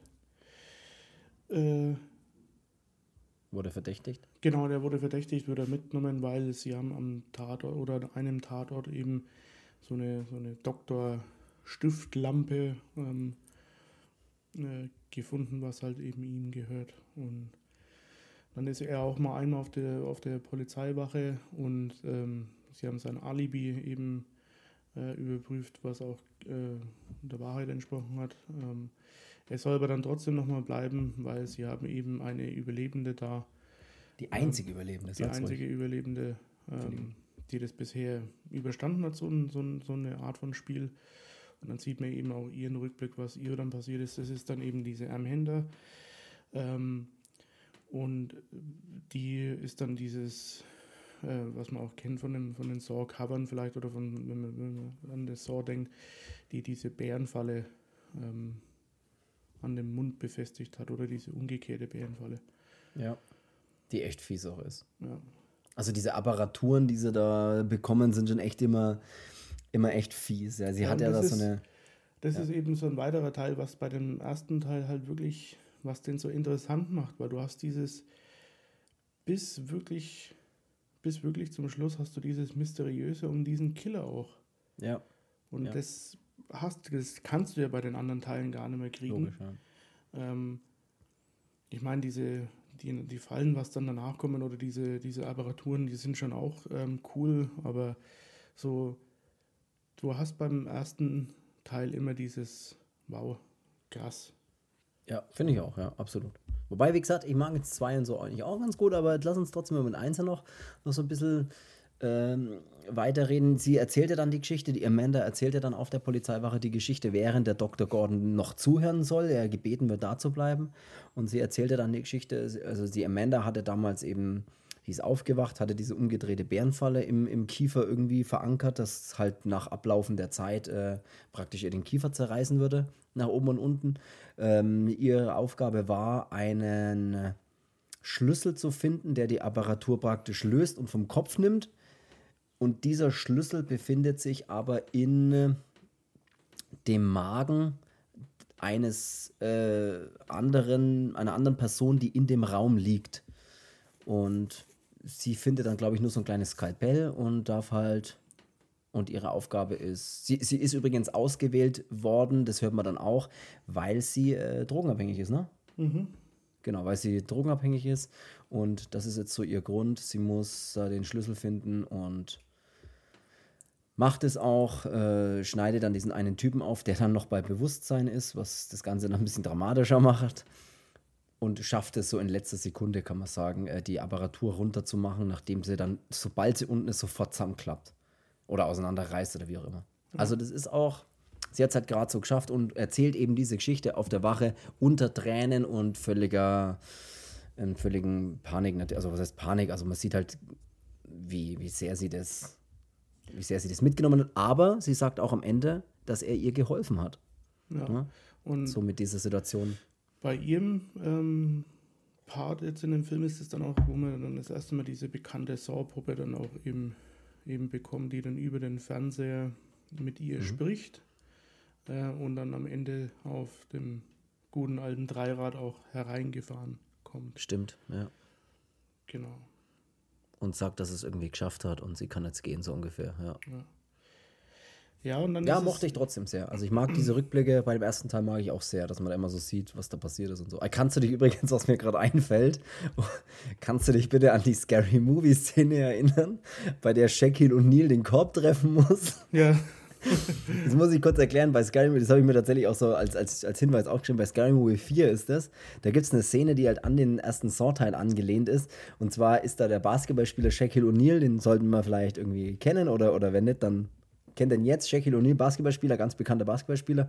äh, wurde verdächtigt? Genau, der wurde verdächtigt, wurde mitgenommen, weil sie haben am Tatort oder einem Tatort eben so eine, so eine Doktor-Stiftlampe ähm, äh, gefunden, was halt eben ihm gehört. Und dann ist er auch mal einmal auf der, auf der Polizeiwache und ähm, sie haben sein Alibi eben äh, überprüft, was auch äh, der Wahrheit entsprochen hat. Ähm, er soll aber dann trotzdem nochmal bleiben, weil sie haben eben eine Überlebende da. Die einzige Überlebende, Die einzige ruhig. Überlebende, ähm, die das bisher überstanden hat, so, so, so eine Art von Spiel. Und dann sieht man eben auch ihren Rückblick, was ihr dann passiert ist. Das ist dann eben diese Armhänder. Ähm, und die ist dann dieses, äh, was man auch kennt von, dem, von den Saw-Covern vielleicht oder von, wenn man, wenn man an das Saw denkt, die diese Bärenfalle ähm, an dem Mund befestigt hat oder diese umgekehrte Bärenfalle. Ja, die echt fies auch ist. Ja. Also diese Apparaturen, die sie da bekommen, sind schon echt immer, immer echt fies. Ja, sie ja, hat ja da so eine. Das ja. ist eben so ein weiterer Teil, was bei dem ersten Teil halt wirklich was den so interessant macht, weil du hast dieses bis wirklich, bis wirklich zum Schluss hast du dieses Mysteriöse um diesen Killer auch. Ja. Und Ja. das hast das kannst du ja bei den anderen Teilen gar nicht mehr kriegen. Logisch, ja. Ähm, ich meine, diese, die, die Fallen, was dann danach kommen, oder diese, diese Apparaturen, die sind schon auch ähm, cool, aber so, du hast beim ersten Teil immer dieses Wow, krass. Ja, finde ich auch, ja, absolut. Wobei, wie gesagt, ich mag jetzt zwei und so eigentlich auch ganz gut, aber lass uns trotzdem mit eins noch, noch so ein bisschen ähm, weiterreden. Sie erzählte dann die Geschichte, die Amanda erzählte dann auf der Polizeiwache die Geschichte, während der Dr. Gordon noch zuhören soll, er gebeten wird, da zu bleiben. Und sie erzählte dann die Geschichte, also die Amanda hatte damals eben, die ist aufgewacht, hatte diese umgedrehte Bärenfalle im, im Kiefer irgendwie verankert, das halt nach Ablaufen der Zeit äh, praktisch ihr den Kiefer zerreißen würde, nach oben und unten. Ähm, ihre Aufgabe war, einen Schlüssel zu finden, der die Apparatur praktisch löst und vom Kopf nimmt. Und dieser Schlüssel befindet sich aber in äh, dem Magen eines äh, anderen, einer anderen Person, die in dem Raum liegt. Und sie findet dann, glaube ich, nur so ein kleines Skalpell und darf halt. Und ihre Aufgabe ist, sie, sie ist übrigens ausgewählt worden, das hört man dann auch, weil sie äh, drogenabhängig ist, ne? Genau, weil sie drogenabhängig ist. Und das ist jetzt so ihr Grund. Sie muss äh, den Schlüssel finden und macht es auch, äh, schneidet dann diesen einen Typen auf, der dann noch bei Bewusstsein ist, was das Ganze noch ein bisschen dramatischer macht. Und schafft es so in letzter Sekunde, kann man sagen, äh, die Apparatur runterzumachen, nachdem sie dann, sobald sie unten ist, sofort zusammenklappt. Oder auseinanderreißt oder wie auch immer. Also, das ist auch, sie hat es halt gerade so geschafft und erzählt eben diese Geschichte auf der Wache unter Tränen und völliger, in völligen Panik. Also, was heißt Panik? Also, man sieht halt, wie, wie sehr sie das, wie sehr sie das mitgenommen hat. Aber sie sagt auch am Ende, dass er ihr geholfen hat. Ja. Ja. Und So mit dieser Situation. bei ihrem ähm, Part jetzt in dem Film ist es dann auch, wo man dann das erste Mal diese bekannte Saw-Puppe dann auch eben, eben bekommt, die dann über den Fernseher mit ihr Mhm. spricht äh, und dann am Ende auf dem guten alten Dreirad auch hereingefahren kommt. Stimmt, ja. Genau. Und sagt, dass es irgendwie geschafft hat und sie kann jetzt gehen, so ungefähr. Ja, Ja, und dann ja mochte ich trotzdem sehr. Also ich mag diese Rückblicke, bei dem ersten Teil mag ich auch sehr, dass man da immer so sieht, was da passiert ist und so. Äh, Kannst du dich übrigens, was mir gerade einfällt, kannst du dich bitte an die Scary Movie-Szene erinnern, bei der Shaquille O'Neal den Korb treffen muss? Ja, Das muss ich kurz erklären, bei Scary Movie, das habe ich mir tatsächlich auch so als, als, als Hinweis aufgeschrieben, bei Scary Movie 4 ist das. Da gibt es eine Szene, die halt an den ersten Saw-Teil angelehnt ist. Und zwar ist da der Basketballspieler Shaquille O'Neal, den sollten wir vielleicht irgendwie kennen oder, oder wenn nicht, dann kennt den jetzt. Shaquille O'Neal, Basketballspieler, ganz bekannter Basketballspieler.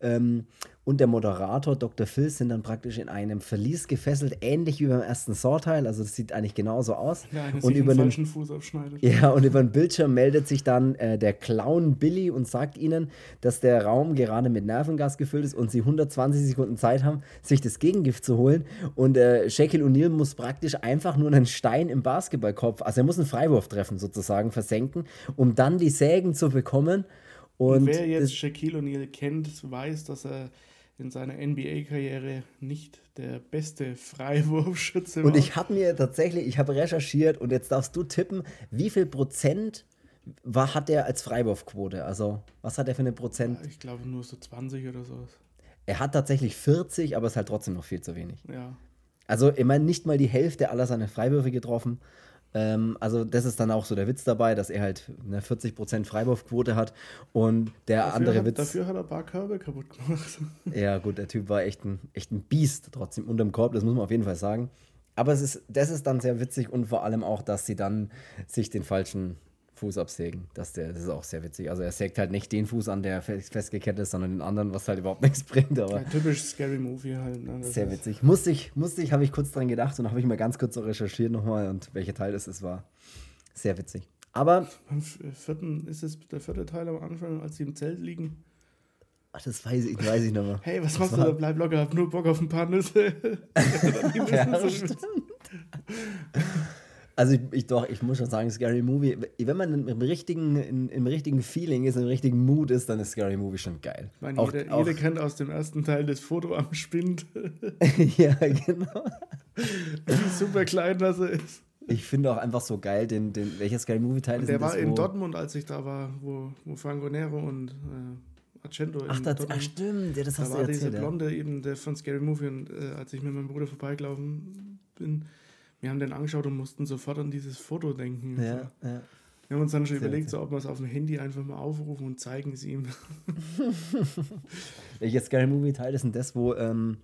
Ähm, und der Moderator Dr. Phil sind dann praktisch in einem Verlies gefesselt, ähnlich wie beim ersten Saw-Teil. Also das sieht eigentlich genauso aus. eine und über den einen falschen Fuß aufschneidet. ja, und über den Bildschirm meldet sich dann äh, der Clown Billy und sagt ihnen, dass der Raum gerade mit Nervengas gefüllt ist und sie 120 Sekunden Zeit haben, sich das Gegengift zu holen. Und äh, Shaquille O'Neal muss praktisch einfach nur einen Stein im Basketballkopf, also er muss einen Freiwurf treffen sozusagen, versenken, um dann die Sägen zu bekommen. Und, Und wer jetzt Shaquille O'Neal kennt, weiß, dass er in seiner NBA-Karriere nicht der beste Freiwurfschütze war. und ich habe mir tatsächlich, ich habe recherchiert und jetzt darfst du tippen, wie viel Prozent war, hat er als Freiwurfquote? Also, was hat er für eine Prozent? ich glaube nur so 20 oder sowas. Er hat tatsächlich 40, aber ist halt trotzdem noch viel zu wenig. Ja. Also, ich meine, nicht mal die Hälfte aller seiner Freiwürfe getroffen. Ähm, also, das ist dann auch so der Witz dabei, dass er halt eine 40% Freiwurfquote hat und der Dafür, andere hat, Witz. dafür hat er ein paar Körbe kaputt gemacht. Ja, gut, der Typ war echt ein, echt ein Biest trotzdem unterm Korb, das muss man auf jeden Fall sagen. Aber es ist, das ist dann sehr witzig und vor allem auch, dass sie dann sich den falschen Fuß absägen. Das, der, das ist auch sehr witzig. Also er sägt halt nicht den Fuß an, der fest- festgekettet ist, sondern den anderen, was halt überhaupt nichts bringt. Aber Ja, typisch Scary Movie halt. Ne? Das sehr witzig. Musste ich, musste ich, habe ich kurz dran gedacht und habe ich mal ganz kurz so recherchiert nochmal und welcher Teil das ist, war sehr witzig. Aber, Beim v- vierten ist es der vierte Teil am Anfang, als sie im Zelt liegen. ach, das weiß ich, weiß ich noch mal. Hey, was machst war- du da? Bleib locker, hab nur Bock auf ein paar Nüsse. Ja, stimmt. Also ich, ich, doch, ich muss schon sagen, Scary Movie, wenn man im richtigen, in, im richtigen Feeling ist, im richtigen Mood ist, dann ist Scary Movie schon geil. Ich meine, auch, jeder, auch, jeder kennt aus dem ersten Teil das Foto am Spind. ja, genau. Wie super klein das ist. Ich finde auch einfach so geil, den, den, welcher Scary Movie Teil ist Der war das, in Dortmund, als ich da war, wo, wo Franco Nero und äh, Argento ach, das, ach, stimmt, ja, das hast da du war erzählt, diese Blonde ja. eben der von Scary Movie und äh, als ich mit meinem Bruder vorbeigelaufen bin, wir haben den angeschaut und mussten sofort an dieses Foto denken. Ja, so. ja. Wir haben uns dann schon sehr überlegt, so, ob wir es auf dem Handy einfach mal aufrufen und zeigen es ihm. Welcher Scary Movie Teil ist denn das, wo ähm,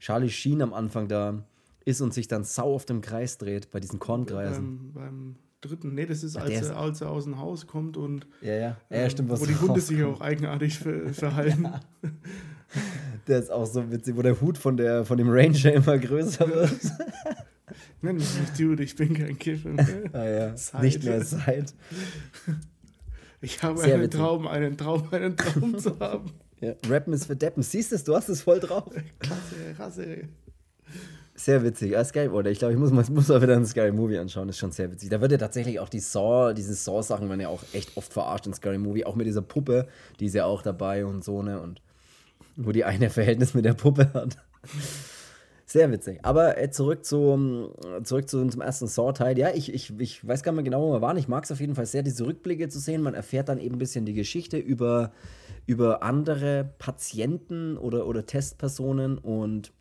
Charlie Sheen am Anfang da ist und sich dann sau auf dem Kreis dreht, bei diesen Kornkreisen? Beim, beim dritten, nee, das ist, als, er, als er aus dem Haus kommt und ja, ja. Ja, ja stimmt, was wo die Hunde sich auch eigenartig verhalten. der ist auch so witzig, wo der Hut von, der, von dem Ranger immer größer wird. Nenn mich nicht Dude, ich bin kein Kiffer. ah ja, Zeit. nicht mehr Zeit. Ich habe Sehr einen witzig. Traum, einen Traum, einen Traum zu haben. Ja, Rappen ist für Deppen. Siehst du, du hast es voll drauf. Klasse, Rasse. Sehr witzig. Ah, Sky, oder ich glaube, ich muss, muss mal wieder einen Scary Movie anschauen. Das ist schon sehr witzig. Da wird ja tatsächlich auch die Saw, diese Saw-Sachen werden ja auch echt oft verarscht in Scary Movie. Auch mit dieser Puppe, die ist ja auch dabei und so, ne? Und wo die eine Verhältnis mit der Puppe hat. Sehr witzig. Aber äh, zurück, zu, zurück zu, zum ersten Saw-Teil. Ja, ich, ich, ich weiß gar nicht mehr genau, wo wir waren. Ich mag es auf jeden Fall sehr, diese Rückblicke zu sehen. Man erfährt dann eben ein bisschen die Geschichte über, über andere Patienten oder, oder Testpersonen und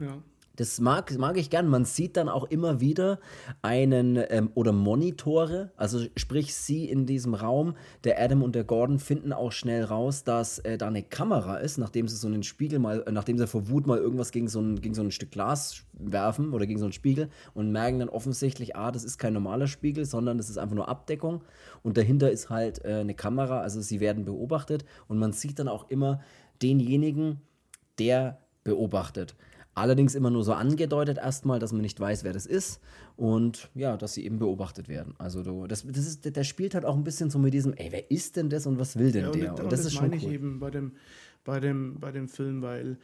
ja. Das mag, mag ich gern. Man sieht dann auch immer wieder einen ähm, oder Monitore, also sprich sie in diesem Raum. Der Adam und der Gordon finden auch schnell raus, dass äh, da eine Kamera ist, nachdem sie so einen Spiegel mal, äh, nachdem sie vor Wut mal irgendwas gegen so, ein, gegen so ein Stück Glas werfen oder gegen so einen Spiegel und merken dann offensichtlich, ah, das ist kein normaler Spiegel, sondern das ist einfach nur Abdeckung und dahinter ist halt äh, eine Kamera, also sie werden beobachtet und man sieht dann auch immer denjenigen, der beobachtet. Allerdings immer nur so angedeutet erstmal, dass man nicht weiß, wer das ist und ja, dass sie eben beobachtet werden. Also du, das, das ist, der spielt halt auch ein bisschen so mit diesem, ey, wer ist denn das und was will denn ja, und der? Und, und das, das, ist schon meine cool. ich eben bei dem, bei dem, bei dem Film, weil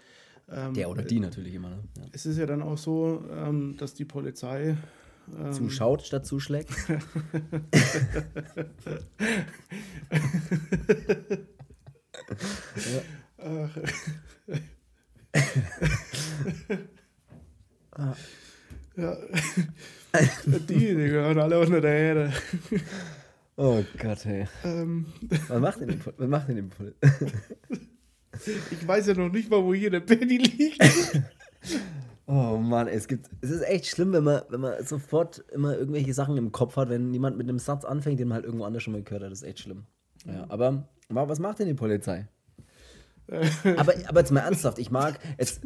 ähm, der oder die natürlich immer. Ne? Ja. Es ist ja dann auch so, ähm, dass die Polizei ähm, zuschaut statt zuschlägt. ja. Ah. Ja. Die, die gehören alle unter der Erde. Oh Gott, hey. Ähm. Was macht denn Was macht denn Impul? Ich weiß ja noch nicht mal, wo hier der Penny liegt. Oh Mann, es gibt, es ist echt schlimm, wenn man, wenn man sofort immer irgendwelche Sachen im Kopf hat, wenn jemand mit einem Satz anfängt, den man halt irgendwo anders schon mal gehört hat. Das ist echt schlimm. Ja, aber was macht denn die Polizei? Aber, aber jetzt mal ernsthaft, ich mag. Jetzt,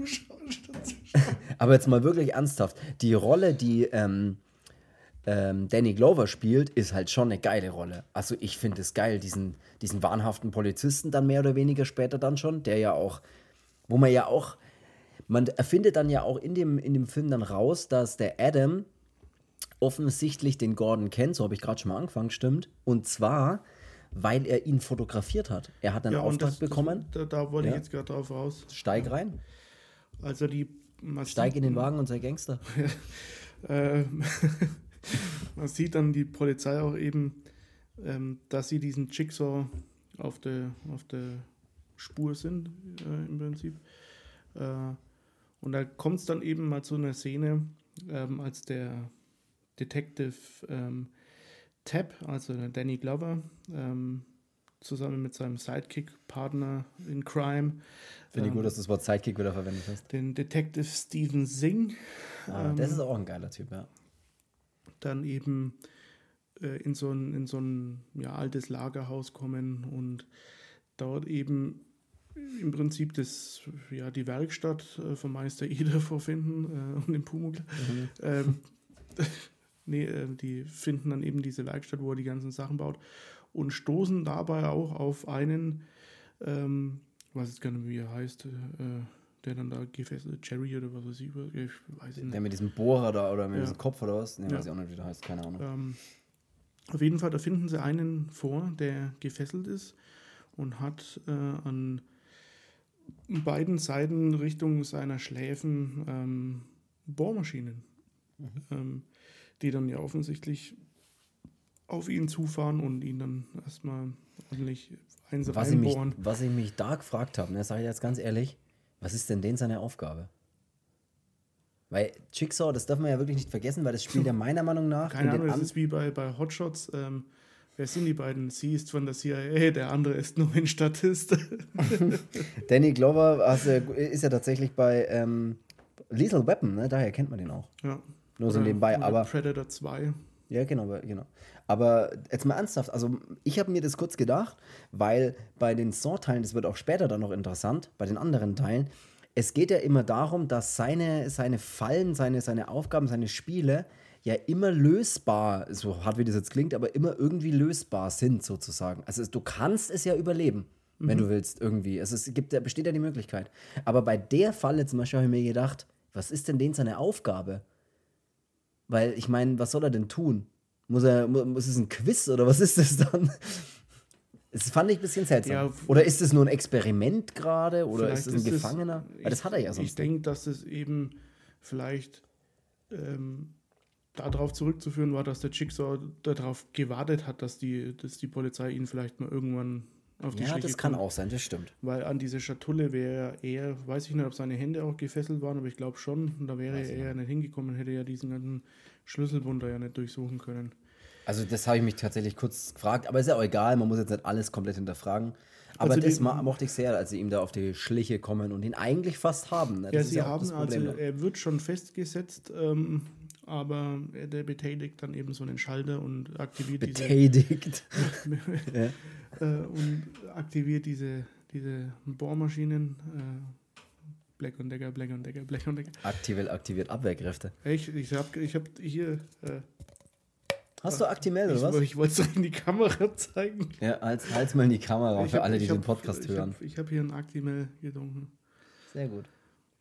aber jetzt mal wirklich ernsthaft. Die Rolle, die ähm, ähm, Danny Glover spielt, ist halt schon eine geile Rolle. Also ich finde es geil, diesen, diesen wahnhaften Polizisten dann mehr oder weniger später dann schon, der ja auch, wo man ja auch, man erfindet dann ja auch in dem, in dem Film dann raus, dass der Adam offensichtlich den Gordon kennt, so habe ich gerade schon mal angefangen, stimmt. Und zwar weil er ihn fotografiert hat. Er hat einen ja, Auftrag das, bekommen. Das, da, da, wollte ja. ich jetzt gerade drauf raus. Steig rein. Also die Steig in den Wagen und sei Gangster. äh, man sieht dann die Polizei auch eben, ähm, dass sie diesen Jigsaw auf der, auf der Spur sind, äh, im Prinzip. Äh, und da kommt es dann eben mal zu einer Szene, ähm, als der Detective ähm, Tab, also Danny Glover, ähm, zusammen mit seinem Sidekick-Partner in Crime. Finde ich gut, ähm, dass du das Wort Sidekick wieder verwendet hast. Den Detective Steven Singh. Ah, ähm, das ist auch ein geiler Typ, ja. Dann eben äh, in so ein, in so ein ja, altes Lagerhaus kommen und dort eben im Prinzip das, ja, die Werkstatt äh, vom Meister Eder vorfinden äh, und den Pumuckl. Mhm. Ähm, nee, äh, die finden dann eben diese Werkstatt, wo er die ganzen Sachen baut und stoßen dabei auch auf einen, ähm, weiß jetzt gar nicht, wie er heißt, äh, der dann da gefesselt, Cherry oder was weiß ich, ich weiß nicht. Der mit diesem Bohrer da oder mit ja. diesem Kopf oder was? Nee, ja. weiß ich auch nicht, wie der heißt, keine Ahnung. Ähm, auf jeden Fall, da finden sie einen vor, der gefesselt ist und hat äh, an beiden Seiten Richtung seiner Schläfen ähm, Bohrmaschinen. Mhm. Ähm, die dann ja offensichtlich auf ihn zufahren und ihn dann erstmal ordentlich eins Was ich, mich, reinbohren. was ich mich da gefragt habe, ne, sage ich jetzt ganz ehrlich, was ist denn denn seine Aufgabe? Weil Jigsaw, das darf man ja wirklich nicht vergessen, weil das spielt ja meiner Meinung nach Keine Ahnung, das ist wie bei, bei Hotshots. Ähm, wer sind die beiden? Sie ist von der CIA, der andere ist nur ein Statist. Danny Glover also, ist ja tatsächlich bei ähm, Lethal Weapon, ne? daher kennt man den auch. ja. Nur so nebenbei, oder aber Predator 2. Ja, genau, genau. Aber jetzt mal ernsthaft, also ich habe mir das kurz gedacht, weil bei den Saw-Teilen, das wird auch später dann noch interessant, bei den anderen Teilen, es geht ja immer darum, dass seine, seine Fallen, seine, seine Aufgaben, seine Spiele ja immer lösbar, so hart wie das jetzt klingt, aber immer irgendwie lösbar sind sozusagen. Also du kannst es ja überleben, wenn du willst irgendwie. Also es gibt, besteht ja die Möglichkeit. Aber bei der Falle zum Beispiel habe ich mir gedacht, was ist denn denn seine Aufgabe? Weil ich meine, was soll er denn tun? Muss er, mu- muss es ein Quiz oder was ist das dann? Das fand ich ein bisschen seltsam. Ja, oder ist es nur ein Experiment gerade? Oder ist es ein ist es- Gefangener? Weil das hat er ja Ich sonst. nicht. denke, dass es eben vielleicht ähm, darauf zurückzuführen war, dass der Jigsaw darauf gewartet hat, dass die, dass die Polizei ihn vielleicht mal irgendwann auf die Ja, Schliche das kann kommt. auch sein, das stimmt. Weil an diese Schatulle wäre er, weiß ich nicht, ob seine Hände auch gefesselt waren, aber ich glaube schon. Und da wäre Weiß er ja nicht hingekommen, hätte ja diesen ganzen Schlüsselbund da ja nicht durchsuchen können. Also, das habe ich mich tatsächlich kurz gefragt, aber ist ja auch egal, man muss jetzt nicht alles komplett hinterfragen. Aber Also das mochte ich sehr, als sie ihm da auf die Schliche kommen und ihn eigentlich fast haben. Ne? Das ja, ist sie haben das Problem also, da. er wird schon festgesetzt, ähm, aber er- der betätigt dann eben so einen Schalter und aktiviert diese Betätigt. ja. äh, und aktiviert diese, diese Bohrmaschinen. Äh, Black und Decker, Black und Decker, Black und Decker. Aktiviert, aktiviert Abwehrkräfte. Ich, ich habe ich hab hier. Äh, Hast du Aktimel ich oder was? ich wollte es in die Kamera zeigen. Ja, halt's, halt's mal in die Kamera Ich für hab- alle, die den hab- Podcast ich hören. Hab, ich habe hier ein Actimel getrunken. Sehr gut.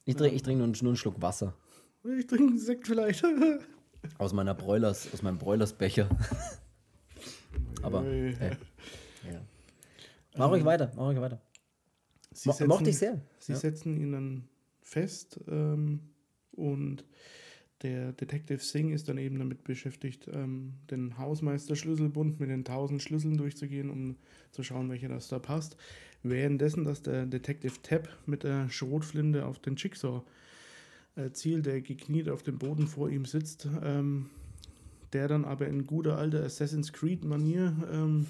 Ich trinke ich trink nur, nur einen Schluck Wasser. Ich trinke einen Sekt vielleicht. Aus meiner Broilers, aus meinem Broilersbecher. Aber, äh, ja. Mach ruhig weiter, mach ruhig weiter. Sie Mo setzen- mochte ich sehr. Sie Ja. setzen ihn dann fest ähm, und der Detective Singh ist dann eben damit beschäftigt, ähm, den Hausmeister-Schlüsselbund mit den tausend Schlüsseln durchzugehen, um zu schauen, welcher das da passt. Währenddessen, dass der Detective Tapp mit der Schrotflinte auf den Jigsaw äh, zielt, der gekniet auf dem Boden vor ihm sitzt, ähm, der dann aber in guter alter Assassin's Creed-Manier ähm,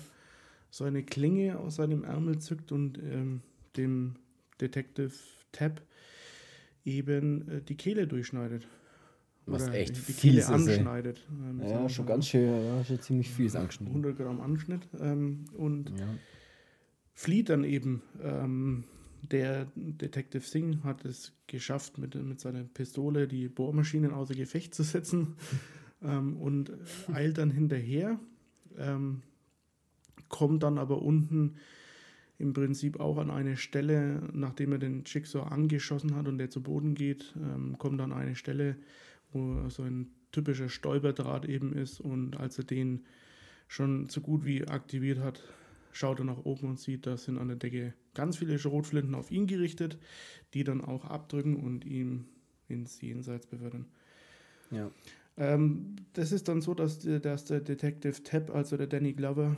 so eine Klinge aus seinem Ärmel zückt und ähm, dem Detective Tab eben äh, die Kehle durchschneidet. Was Oder echt die, Kehle ist, anschneidet. Ähm, Ja, schon ganz schön, ja, schon ziemlich fies angeschnitten. 100 Gramm Anschnitt ähm, und Ja. flieht dann eben. Der Detective Singh hat es geschafft, mit, mit seiner Pistole die Bohrmaschinen außer Gefecht zu setzen ähm, und eilt dann hinterher, ähm, kommt dann aber unten im Prinzip auch an eine Stelle, nachdem er den Jigsaw angeschossen hat und der zu Boden geht, ähm, kommt dann eine Stelle, wo so ein typischer Stolperdraht eben ist und als er den schon so gut wie aktiviert hat, schaut er nach oben und sieht, da sind an der Decke ganz viele Schrotflinten auf ihn gerichtet, die dann auch abdrücken und ihn ins Jenseits befördern. Ja. Ähm, das ist dann so, dass, der- dass der Detective Tapp, also der Danny Glover,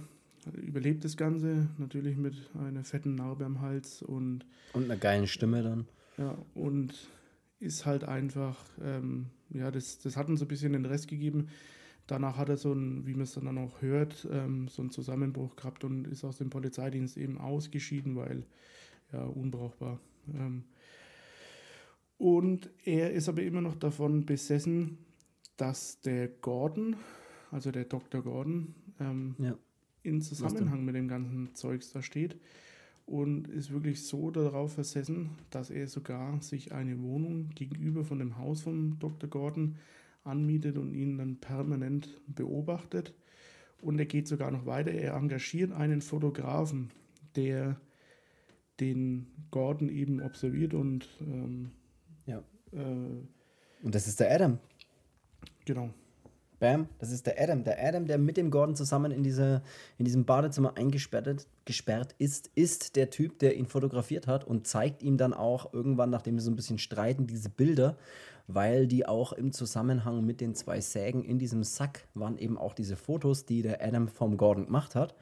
überlebt das Ganze, natürlich mit einer fetten Narbe am Hals und Und einer geilen Stimme dann. ja, und ist halt einfach, ähm, ja, das, das hat uns so ein bisschen den Rest gegeben. Danach hat er so ein, wie man es dann auch hört, ähm, so einen Zusammenbruch gehabt und ist aus dem Polizeidienst eben ausgeschieden, weil ja unbrauchbar. Ähm, und er ist aber immer noch davon besessen, dass der Gordon, also der Dr. Gordon, ähm, Ja. in Zusammenhang mit dem ganzen Zeugs da steht und ist wirklich so darauf versessen, dass er sogar sich eine Wohnung gegenüber von dem Haus von Dr. Gordon anmietet und ihn dann permanent beobachtet. Und er geht sogar noch weiter, er engagiert einen Fotografen, der den Gordon eben observiert und ähm, Ja. äh, Und das ist der Adam. genau. Bam, das ist der Adam. Der Adam, der mit dem Gordon zusammen in, diese, in diesem Badezimmer eingesperrt gesperrt ist, ist der Typ, der ihn fotografiert hat und zeigt ihm dann auch irgendwann, nachdem sie so ein bisschen streiten, diese Bilder, weil die auch im Zusammenhang mit den zwei Sägen in diesem Sack waren eben auch diese Fotos, die der Adam vom Gordon gemacht hat.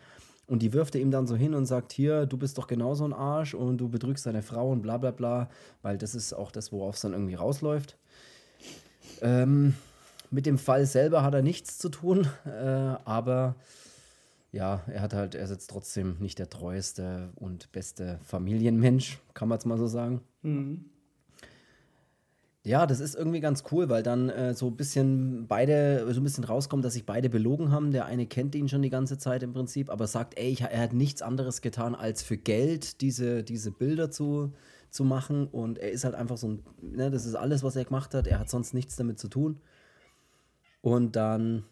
Und die wirft er ihm dann so hin und sagt, hier, du bist doch genauso ein Arsch und du betrügst deine Frau und bla bla bla, weil das ist auch das, worauf es dann irgendwie rausläuft. Ähm, mit dem Fall selber hat er nichts zu tun, äh, aber ja, er hat halt, er ist jetzt trotzdem nicht der treueste und beste Familienmensch, kann man es mal so sagen. Mhm. Ja, das ist irgendwie ganz cool, weil dann äh, so ein bisschen beide, so ein bisschen rauskommt, dass sich beide belogen haben. Der eine kennt ihn schon die ganze Zeit im Prinzip, aber sagt, ey, ich, er hat nichts anderes getan, als für Geld diese, diese Bilder zu, zu machen. Und er ist halt einfach so ein, ne, das ist alles, was er gemacht hat. Er hat sonst nichts damit zu tun. Und dann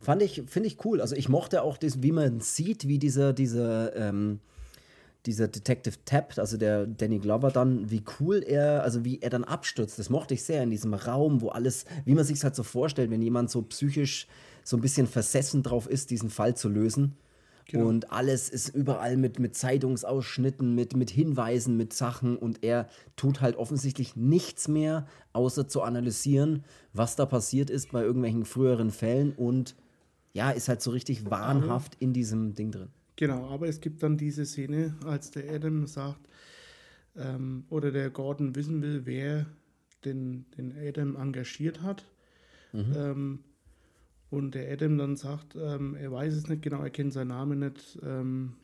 fand ich, finde ich cool. Also ich mochte auch das, wie man sieht, wie dieser, dieser, ähm, dieser Detective tappt, also der Danny Glover dann, wie cool er, also wie er dann abstürzt. Das mochte ich sehr in diesem Raum, wo alles, wie man sich halt so vorstellt, wenn jemand so psychisch so ein bisschen versessen drauf ist, diesen Fall zu lösen. Genau. Und alles ist überall mit, mit Zeitungsausschnitten, mit, mit Hinweisen, mit Sachen. Und er tut halt offensichtlich nichts mehr, außer zu analysieren, was da passiert ist bei irgendwelchen früheren Fällen. Und ja, ist halt so richtig wahnhaft in diesem Ding drin. Genau, aber es gibt dann diese Szene, als der Adam sagt, ähm, oder der Gordon wissen will, wer den, den Adam engagiert hat. Mhm. Ähm, und der Adam dann sagt, ähm, er weiß es nicht genau, er kennt seinen Namen nicht. Ähm,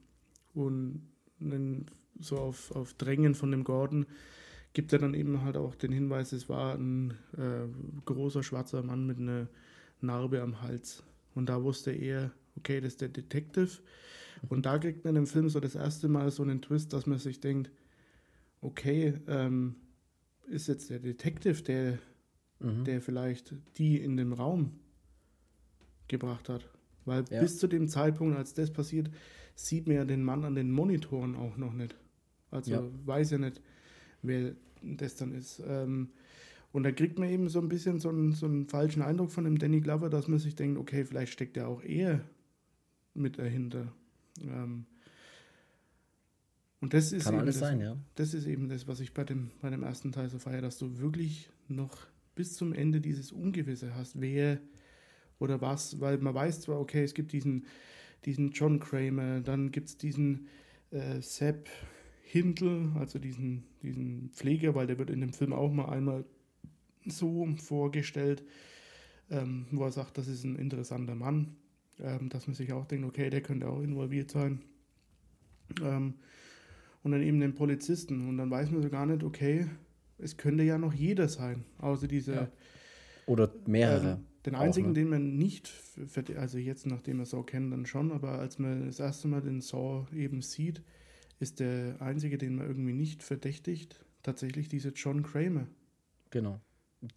und dann so auf, auf Drängen von dem Gordon gibt er dann eben halt auch den Hinweis, es war ein äh, großer schwarzer Mann mit einer Narbe am Hals. Und da wusste er, okay, das ist der Detective. Und da kriegt man im Film so das erste Mal so einen Twist, dass man sich denkt, okay, ähm, ist jetzt der Detective, der, mhm. der vielleicht die in dem Raum gebracht hat. Weil ja. bis zu dem Zeitpunkt, als das passiert, sieht man ja den Mann an den Monitoren auch noch nicht. Also ja. weiß ja nicht, wer das dann ist. Ähm, und da kriegt man eben so ein bisschen so einen, so einen falschen Eindruck von dem Danny Glover, dass man sich denkt, okay, vielleicht steckt er auch eher mit dahinter. Ähm, und das ist Kann alles das, sein, ja. Das ist eben das, was ich bei dem, bei dem ersten Teil so feiere, dass du wirklich noch bis zum Ende dieses Ungewisse hast, wer oder was, weil man weiß zwar, okay, es gibt diesen, diesen John Kramer, dann gibt es diesen äh, Sepp Hindel, also diesen, diesen Pfleger, weil der wird in dem Film auch mal einmal so vorgestellt, ähm, wo er sagt, das ist ein interessanter Mann, ähm, dass man sich auch denkt, okay, der könnte auch involviert sein. Ähm, und dann eben den Polizisten und dann weiß man so gar nicht, okay, es könnte ja noch jeder sein, außer diese. Ja. Oder mehrere. Den einzigen, auch, ne? den man nicht, also jetzt nachdem wir Saw kennen, dann schon, aber als man das erste Mal den Saw eben sieht, ist der einzige, den man irgendwie nicht verdächtigt, tatsächlich dieser John Kramer. Genau.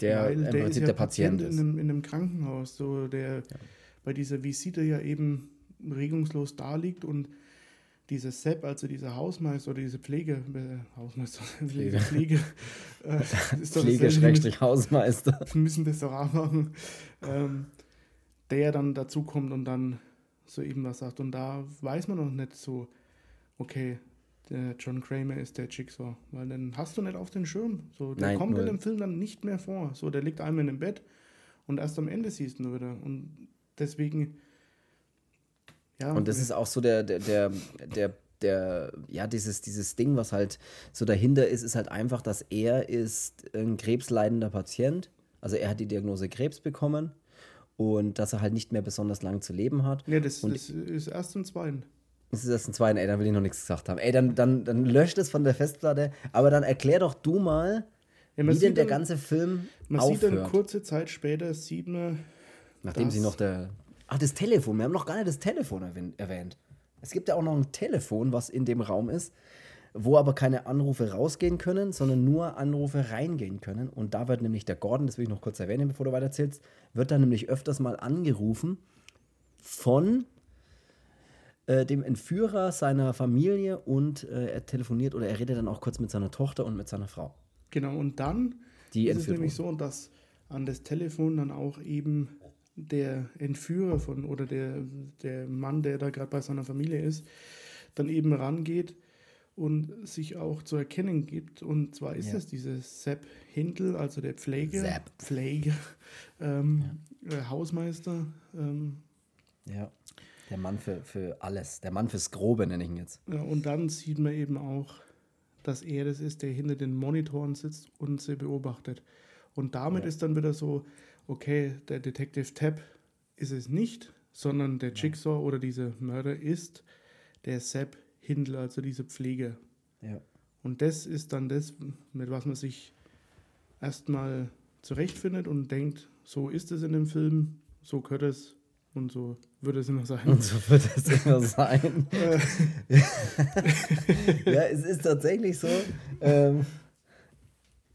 Der Weil im der Prinzip ja der Patient, Patient ist. In einem, in einem Krankenhaus, so der ja. bei dieser Visite ja eben regungslos da liegt und dieser Sepp, also dieser Hausmeister oder diese Pflege, äh, Hausmeister, Pflege, Pflege, äh, Pflege Hausmeister. Wir müssen das doch auch machen. Ähm, der dann dazukommt und dann so eben was sagt. Und da weiß man noch nicht so, okay, der John Kramer ist der Jigsaw, weil dann hast du nicht auf den Schirm. So, der Nein, kommt in dem Film dann nicht mehr vor. So, der liegt einmal in dem Bett und erst am Ende siehst du ihn wieder. Und deswegen ja, und das ist auch so der, der, der, der, der, ja, dieses, dieses Ding, was halt so dahinter ist, ist halt einfach, dass er ist ein krebsleidender Patient. Also er hat die Diagnose Krebs bekommen und dass er halt nicht mehr besonders lang zu leben hat. Nee, das, und das ist erst im zweiten. Das ist erst im zweiten, ey, dann will ich noch nichts gesagt haben. Ey, dann, dann, dann löscht es von der Festplatte, aber dann erklär doch du mal, ja, wie denn der dann, ganze Film Man aufhört. sieht dann kurze Zeit später, sieht man, Nachdem sie noch der Ach, das Telefon. Wir haben noch gar nicht das Telefon erwähnt. Es gibt ja auch noch ein Telefon, was in dem Raum ist, wo aber keine Anrufe rausgehen können, sondern nur Anrufe reingehen können. Und da wird nämlich der Gordon, das will ich noch kurz erwähnen, bevor du weiterzählst, wird dann nämlich öfters mal angerufen von äh, dem Entführer seiner Familie und äh, er telefoniert oder er redet dann auch kurz mit seiner Tochter und mit seiner Frau. Genau, und dann Die ist es nämlich so, dass an das Telefon dann auch eben der Entführer von oder der, der Mann, der da gerade bei seiner Familie ist, dann eben rangeht und sich auch zu erkennen gibt. Und zwar ist Ja. das dieses Sepp Hindel, also der Pfleger, Sepp. Pfleger, ähm, äh, Hausmeister. Ähm, Ja. Der Mann für, für alles. Der Mann fürs Grobe nenne ich ihn jetzt. ja, und dann sieht man eben auch, dass er das ist, der hinter den Monitoren sitzt und sie beobachtet. Und damit Ja. ist dann wieder so, okay, der Detective Tab ist es nicht, sondern der Jigsaw oder dieser Mörder ist der Sepp Hindel, also dieser Pfleger. Ja. Und das ist dann das, mit was man sich erstmal zurechtfindet und denkt, so ist es in dem Film, so gehört es und so wird es immer sein. Und so wird es immer sein. ja, es ist tatsächlich so. Ähm,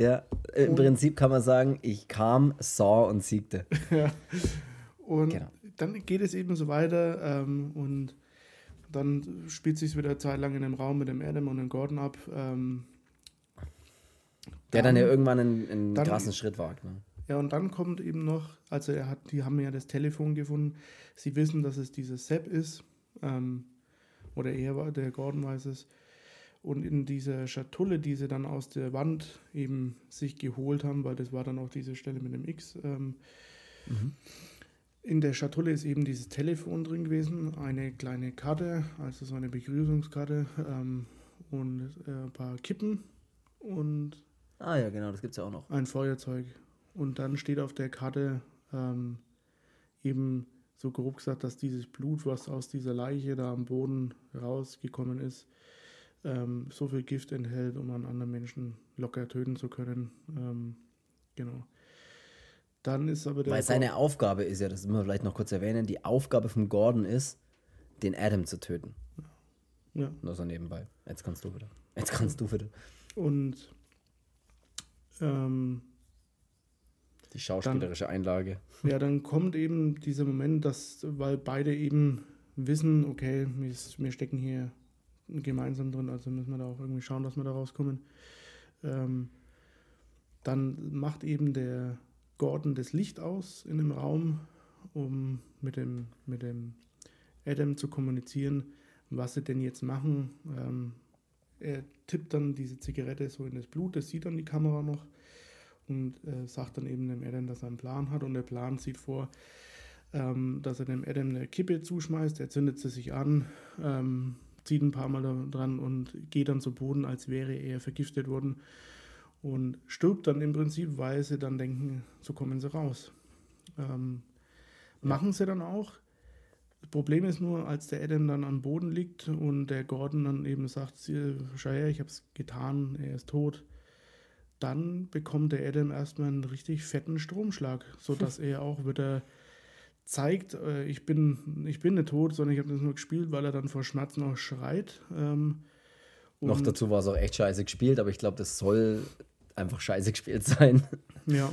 ja, im Und- Prinzip kann man sagen, ich kam, sah und siegte. Und Genau. dann geht es eben so weiter ähm, und dann spielt sich wieder eine Zeit lang in dem Raum mit dem Adam und dem Gordon ab. Ähm, Der dann ja irgendwann einen, einen dann- krassen Schritt wagt. Ne? ja, und dann kommt eben noch, also er hat, die haben ja das Telefon gefunden. Sie wissen, dass es dieses Sepp ist. Ähm, oder er war, der Gordon weiß es. Und in dieser Schatulle, die sie dann aus der Wand eben sich geholt haben, weil das war dann auch diese Stelle mit dem X, ähm, In der Schatulle ist eben dieses Telefon drin gewesen, eine kleine Karte, also so eine Begrüßungskarte ähm, und äh, ein paar Kippen und Ah ja, genau, das gibt es ja auch noch. ein Feuerzeug. Und dann steht auf der Karte ähm, eben so grob gesagt, dass dieses Blut, was aus dieser Leiche da am Boden rausgekommen ist, ähm, so viel Gift enthält, um einen anderen Menschen locker töten zu können. Ähm, genau. Dann ist aber der. Weil seine Aufgabe ist ja, das müssen wir vielleicht noch kurz erwähnen, die Aufgabe von Gordon ist, den Adam zu töten. ja. Nur so nebenbei. Jetzt kannst du wieder. Jetzt kannst du wieder. Und ähm, Die schauspielerische Einlage. Ja, dann kommt eben dieser Moment, dass, weil beide eben wissen, okay, wir, wir stecken hier gemeinsam drin, also müssen wir da auch irgendwie schauen, dass wir da rauskommen. Ähm, dann macht eben der Gordon das Licht aus in dem Raum, um mit dem, mit dem Adam zu kommunizieren, was sie denn jetzt machen. Ähm, er tippt dann diese Zigarette so in das Blut, das sieht dann die Kamera noch und äh, sagt dann eben dem Adam, dass er einen Plan hat und der Plan sieht vor, ähm, dass er dem Adam eine Kippe zuschmeißt, er zündet sie sich an, ähm, zieht ein paar Mal dran und geht dann zu Boden, als wäre er vergiftet worden und stirbt dann im Prinzip, weil sie dann denken, so kommen sie raus. Ähm, Machen sie dann auch. Das Problem ist nur, als der Adam dann am Boden liegt und der Gordon dann eben sagt, "Sie- schau her, ich habe es getan, er ist tot, dann bekommt der Adam erstmal einen richtig fetten Stromschlag, sodass er auch wieder zeigt, äh, ich, bin, ich bin nicht tot, sondern ich habe das nur gespielt, weil er dann vor Schmerzen auch schreit. Ähm, Noch dazu war es auch echt scheiße gespielt, aber ich glaube, das soll einfach scheiße gespielt sein. Ja,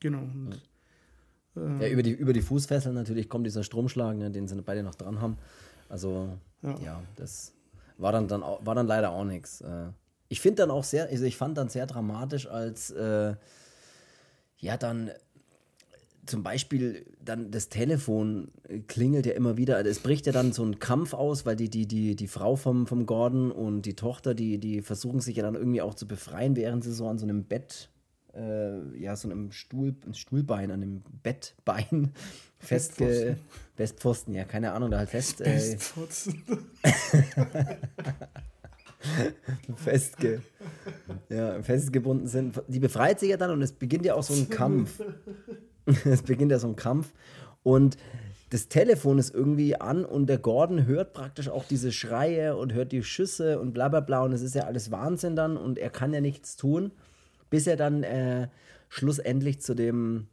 genau. Und, äh, Ja, über die, über die Fußfesseln natürlich kommt dieser Stromschlag, ne, den sie beide noch dran haben. Also, Ja. ja, das war dann, dann, auch, war dann leider auch nichts. Äh, ich finde dann auch sehr, also ich fand dann sehr dramatisch, als äh, ja dann zum Beispiel dann das Telefon klingelt ja immer wieder. Also es bricht ja dann so ein Kampf aus, weil die, die, die, die Frau vom, vom Gordon und die Tochter, die, die versuchen sich ja dann irgendwie auch zu befreien, während sie so an so einem Bett, äh, ja, so einem Stuhl, ein Stuhlbein, an dem Bettbein festge... Bettpfosten. Bestpfosten, ja, keine Ahnung, da halt fest, äh, festge, ja, festgebunden sind. Die befreit sich ja dann und es beginnt ja auch so ein Kampf. es beginnt ja so ein Kampf und das Telefon ist irgendwie an und der Gordon hört praktisch auch diese Schreie und hört die Schüsse und bla bla bla und es ist ja alles Wahnsinn dann und er kann ja nichts tun, bis er dann äh, schlussendlich zu dem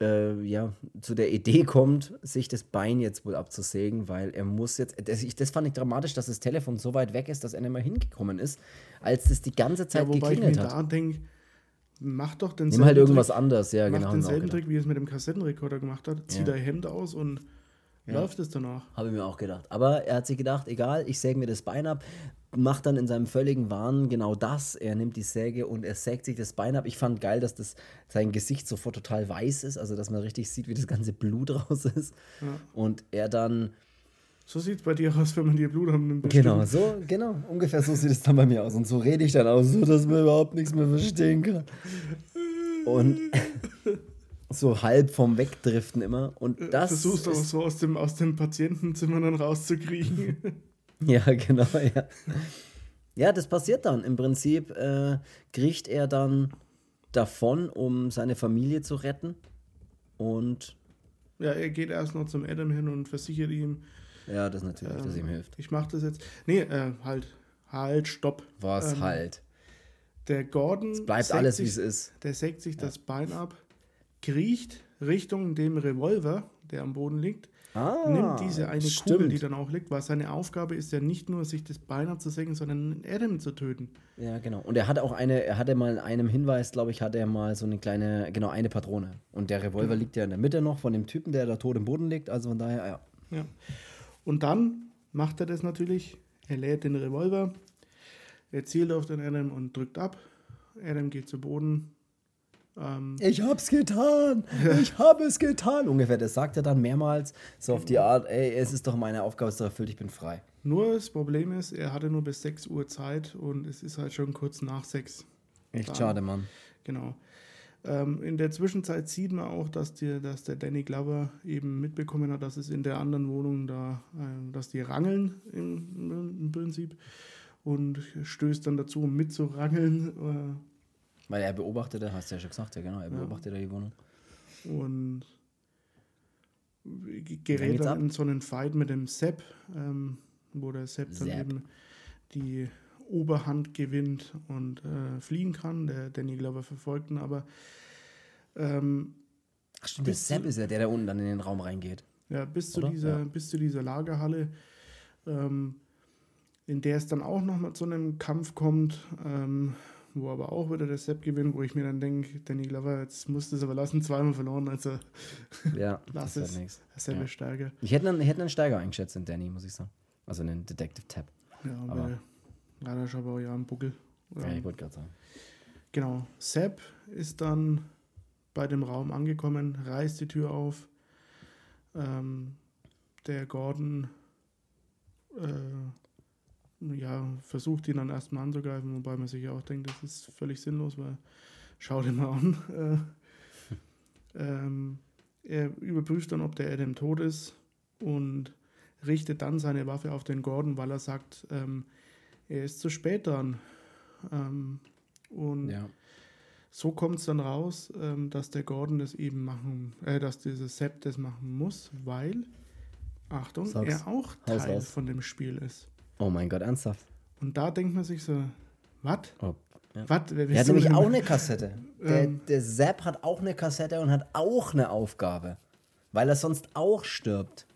äh, ja, zu der Idee kommt, sich das Bein jetzt wohl abzusägen, weil er muss jetzt, das, ich, das fand ich dramatisch, dass das Telefon so weit weg ist, dass er nicht mehr hingekommen ist, als es die ganze Zeit Ja, wobei ich mir geklingelt hat. da denke, mach doch den Nimm halt irgendwas anderes, ja, Mach genau. wir auch denselben gedacht. Trick, wie er es mit dem Kassettenrekorder gemacht hat. Zieh Ja. dein Hemd aus und läuft es danach. Habe ich mir auch gedacht. Aber er hat sich gedacht, egal, ich säge mir das Bein ab. macht dann in seinem völligen Wahn genau das. Er nimmt die Säge und er sägt sich das Bein ab. Ich fand geil, dass das sein Gesicht sofort total weiß ist, also dass man richtig sieht, wie das ganze Blut raus ist. Ja. Und er dann. So sieht es bei dir aus, wenn man dir Blut nimmt. Genau, so, genau, ungefähr so sieht es dann bei mir aus. Und so rede ich dann auch so, dass man überhaupt nichts mehr verstehen kann. Und so halb vom Wegdriften immer. Und Äh, das. Versuchst du auch so aus dem, aus dem Patientenzimmer dann rauszukriegen. Ja, genau, ja. Ja, das passiert dann. Im Prinzip äh, kriecht er dann davon, um seine Familie zu retten. Und ja, er geht erst noch zum Adam hin und versichert ihm, ja, das natürlich, dass ähm, ihm hilft. ich mach das jetzt. Nee, äh, halt, halt, stopp. Was ähm, halt. Der Gordon Es bleibt alles, sich, wie es ist. Der sägt sich das Bein ab, kriecht Richtung dem Revolver, der am Boden liegt, Ah, nimmt diese eine stimmt. Kugel, die dann auch liegt, weil seine Aufgabe ist ja nicht nur, sich das Bein abzusägen, sondern Adam zu töten. Ja, genau. Und er hat auch eine, er hatte mal in einem Hinweis, glaube ich, hatte er mal so eine kleine, genau, eine Patrone. Und der Revolver liegt ja in der Mitte noch von dem Typen, der da tot im Boden liegt. Also von daher, ja. Ja. Und dann macht er das natürlich. Er lädt den Revolver, er zielt auf den Adam und drückt ab. Adam geht zu Boden. Ähm, Ich hab's getan! Ich hab es getan! Ungefähr, das sagt er dann mehrmals. So auf die Art, ey, es ist doch meine Aufgabe, es ist erfüllt, ich bin frei. nur das Problem ist, er hatte nur bis 6 Uhr Zeit und es ist halt schon kurz nach 6. Echt Dann- schade, Mann. Genau. Ähm, in der Zwischenzeit sieht man auch, dass, die, dass der Danny Glover eben mitbekommen hat, dass es in der anderen Wohnung da, äh, dass die rangeln im, im Prinzip und stößt dann dazu, um mitzurangeln. Weil er beobachtete, hast du ja schon gesagt, ja genau, er beobachtete die Wohnung. Äh, und Dann gerät dann in so einen Fight mit dem Sepp, ähm, wo der Sepp dann Sepp. eben die Oberhand gewinnt und äh, fliehen kann. Der Danny Glover verfolgt ihn, aber ähm, Ach stimmt, der zu- ist ja der, der unten dann in den Raum reingeht. Ja, bis zu, dieser, Ja. bis zu dieser Lagerhalle, ähm, in der es dann auch nochmal zu einem Kampf kommt, ähm, wo aber auch wieder der Sepp gewinnt, wo ich mir dann denke, Danny Glover, jetzt musst du es aber lassen, zweimal verloren, also Ja, Lass das es. der Sepp Ja. ist stärker. Ich hätte einen, ich hätte einen Steiger eingeschätzt in Danny, muss ich sagen. Also einen Detective Tab. Ja, Aber- aber leider ist aber auch ja ein Buckel. Ja, ich wollte gerade sagen. Genau, Sepp ist dann bei dem Raum angekommen, reißt die Tür auf. Ähm, der Gordon äh, ja, versucht ihn dann erstmal anzugreifen, wobei man sich auch denkt, das ist völlig sinnlos, weil schau dir mal an. Äh, ähm, er überprüft dann, ob der Adam tot ist und richtet dann seine Waffe auf den Gordon, weil er sagt, ähm, er ist zu spät dran. Ähm, und Ja. so kommt es dann raus, ähm, dass der Gordon das eben machen, äh, dass dieser Sepp das machen muss, weil, Achtung, Sag's. er auch Teil von dem Spiel ist. Oh mein Gott, ernsthaft. Und da denkt man sich so, was? Oh. Ja. Was? Bist hat nämlich auch eine Kassette. Der, Ähm. der Sepp hat auch eine Kassette und hat auch eine Aufgabe. Weil er sonst auch stirbt.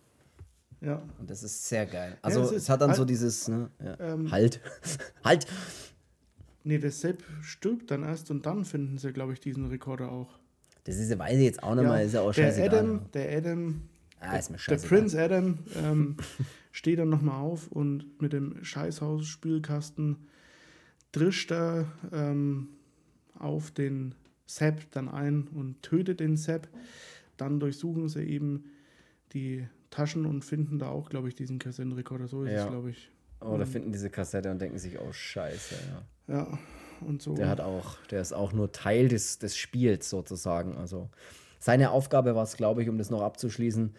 Ja. Und das ist sehr geil. Also es es ist hat dann halt- so dieses, ne, ja. Ähm. halt, halt. Nee, der Sepp stirbt dann erst und dann finden sie, glaube ich, diesen Rekorder auch. Das ist, weiß ich jetzt auch nicht mal, ist ja auch der scheißegal. Adam, der Adam, ah, ist mir der. Prince Adam ähm, steht dann nochmal auf und mit dem Scheißhaus-Spülkasten drischt er ähm, auf den Sepp dann ein und tötet den Sepp. Dann durchsuchen sie eben die Taschen und finden da auch, glaube ich, diesen Kassettenrekorder. So ist Ja. es, glaube ich. Oder finden diese Kassette und denken sich, oh scheiße, ja. Ja, und so. Der hat auch, der ist auch nur Teil des, des Spiels sozusagen. Also seine Aufgabe war es, glaube ich, um das noch abzuschließen.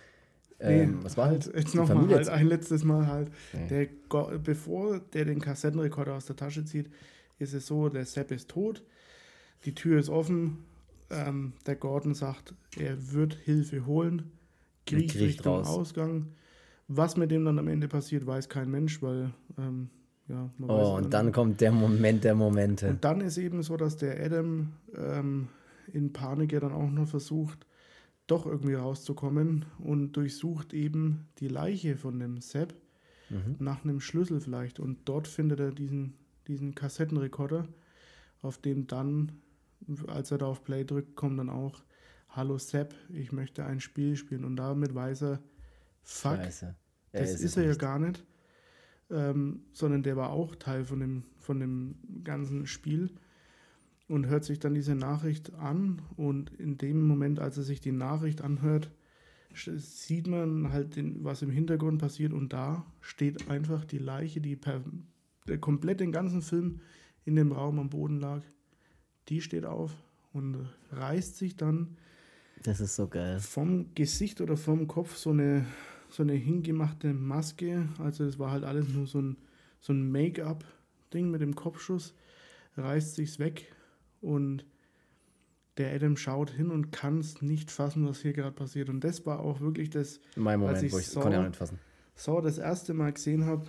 Ähm, was war halt, jetzt nochmal halt ein letztes Mal halt. Nee. Der, bevor der den Kassettenrekorder aus der Tasche zieht, ist es so, der Sepp ist tot, die Tür ist offen, ähm, der Gordon sagt, er wird Hilfe holen, kriecht kriecht Richtung raus. Ausgang. Was mit dem dann am Ende passiert, weiß kein Mensch, weil ähm, ja, man weiß Oh, es und dann nicht. kommt der Moment der Momente. Und dann ist eben so, dass der Adam ähm, in Panik ja dann auch noch versucht, doch irgendwie rauszukommen und durchsucht eben die Leiche von dem Sepp Mhm. nach einem Schlüssel vielleicht. Und dort findet er diesen, diesen Kassettenrekorder, auf dem dann, als er da auf Play drückt, kommt dann auch Hallo Sepp, ich möchte ein Spiel spielen. Und damit weiß er, fuck, Scheiße. Das es ist er ja gar nicht. ähm, sondern der war auch Teil von dem, von dem ganzen Spiel und hört sich dann diese Nachricht an und in dem Moment, als er sich die Nachricht anhört, sieht man halt, den, was im Hintergrund passiert und da steht einfach die Leiche, die per, der komplett den ganzen Film in dem Raum am Boden lag, die steht auf und reißt sich dann das ist so geil. vom Gesicht oder vom Kopf so eine, so eine hingemachte Maske, also es war halt alles nur so ein, so ein Make-up-Ding mit dem Kopfschuss, reißt sich's weg und der Adam schaut hin und kann es nicht fassen, was hier gerade passiert. Und das war auch wirklich das, mein Moment, als ich wo ich Saw, ja nicht fassen. Saw das erste Mal gesehen habe,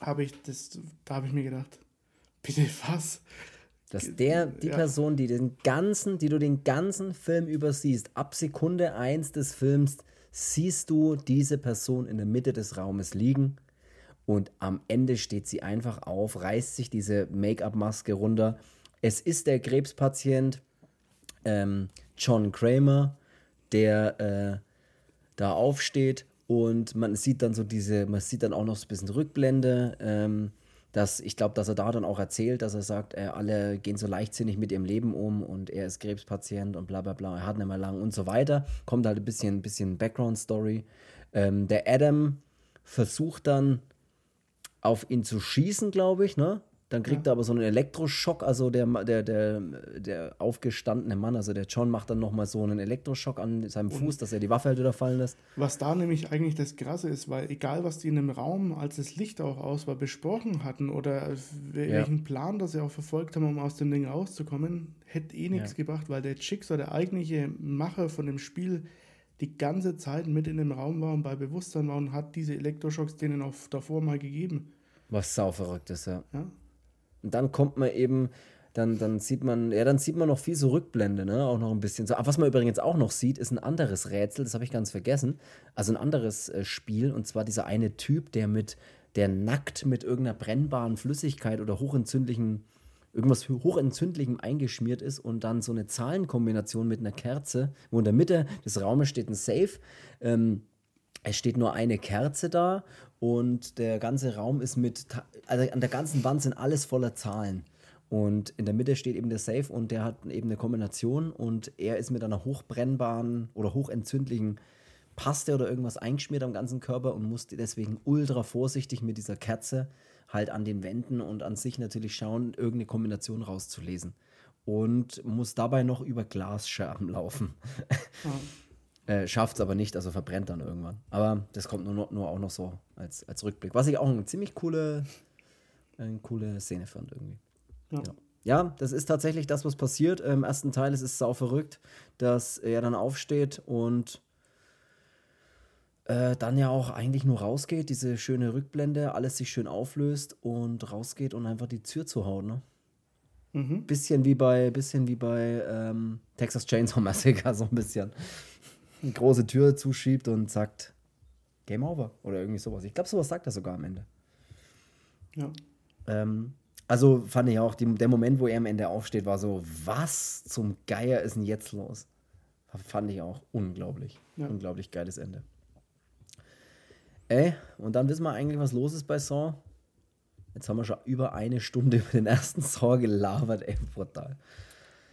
habe ich das, da habe ich mir gedacht, bitte was? Dass der, die ja. Person, die den ganzen, die du den ganzen Film übersiehst, ab Sekunde 1 des Films, siehst du diese Person in der Mitte des Raumes liegen und am Ende steht sie einfach auf, reißt sich diese Make-up-Maske runter. Es ist der Krebspatient, ähm, John Kramer, der äh, da aufsteht und man sieht dann so diese, man sieht dann auch noch so ein bisschen Rückblende. Ähm, dass ich glaube, dass er da dann auch erzählt, dass er sagt, äh, alle gehen so leichtsinnig mit ihrem Leben um und er ist Krebspatient und bla bla bla, er hat nicht mehr lang und so weiter. Kommt halt ein bisschen, bisschen Background-Story. Ähm, der Adam versucht dann auf ihn zu schießen, glaube ich, ne? Dann kriegt ja. er aber so einen Elektroschock, also der, der, der, der aufgestandene Mann, also der John macht dann nochmal so einen Elektroschock an seinem und Fuß, dass er die Waffe halt wieder fallen lässt. Was da nämlich eigentlich das Krasse ist, weil egal was die in dem Raum, als das Licht auch aus war, besprochen hatten oder welchen ja. Plan das sie auch verfolgt haben, um aus dem Ding rauszukommen, hätte eh nichts ja. gebracht, weil der Chicks, der eigentliche Macher von dem Spiel, die ganze Zeit mit in dem Raum war und bei Bewusstsein war und hat diese Elektroschocks denen auch davor mal gegeben. Was sau verrückt ist, ja. ja? Und dann kommt man eben, dann, dann sieht man, ja, dann sieht man noch viel so Rückblende, ne? Auch noch ein bisschen so. was man übrigens auch noch sieht, ist ein anderes Rätsel, das habe ich ganz vergessen. Also ein anderes äh, Spiel, und zwar dieser eine Typ, der mit, der nackt mit irgendeiner brennbaren Flüssigkeit oder hochentzündlichen, irgendwas hochentzündlichem eingeschmiert ist und dann so eine Zahlenkombination mit einer Kerze, wo in der Mitte des Raumes steht ein Safe. Ähm, es steht nur eine Kerze da und der ganze Raum ist mit, also an der ganzen Wand sind alles voller Zahlen. Und in der Mitte steht eben der Safe und der hat eben eine Kombination und er ist mit einer hochbrennbaren oder hochentzündlichen Paste oder irgendwas eingeschmiert am ganzen Körper und musste deswegen ultra vorsichtig mit dieser Kerze halt an den Wänden und an sich natürlich schauen, irgendeine Kombination rauszulesen. Und muss dabei noch über Glasscherben laufen. Äh, Schafft es aber nicht, also verbrennt dann irgendwann. Aber das kommt nur, nur auch noch so als, als Rückblick. Was ich auch eine ziemlich coole, eine coole Szene fand irgendwie. Ja. ja. ja. das ist tatsächlich das, was passiert. Im ersten Teil ist es sau verrückt, dass er dann aufsteht und äh, dann ja auch eigentlich nur rausgeht, diese schöne Rückblende, alles sich schön auflöst und rausgeht und einfach die Tür zuhaut, ne? Mhm. Bisschen wie bei, bisschen wie bei ähm, Texas Chainsaw Massacre, so ein bisschen eine große Tür zuschiebt und sagt, Game over oder irgendwie sowas. Ich glaube, sowas sagt er sogar am Ende. Ja. Ähm, also fand ich auch, die, der Moment, wo er am Ende aufsteht, war so, was zum Geier ist denn jetzt los? Fand ich auch unglaublich. Ja. Unglaublich geiles Ende. Ey, und dann wissen wir eigentlich, was los ist bei Saw. Jetzt haben wir schon über eine Stunde über den ersten Saw gelabert, ey, brutal.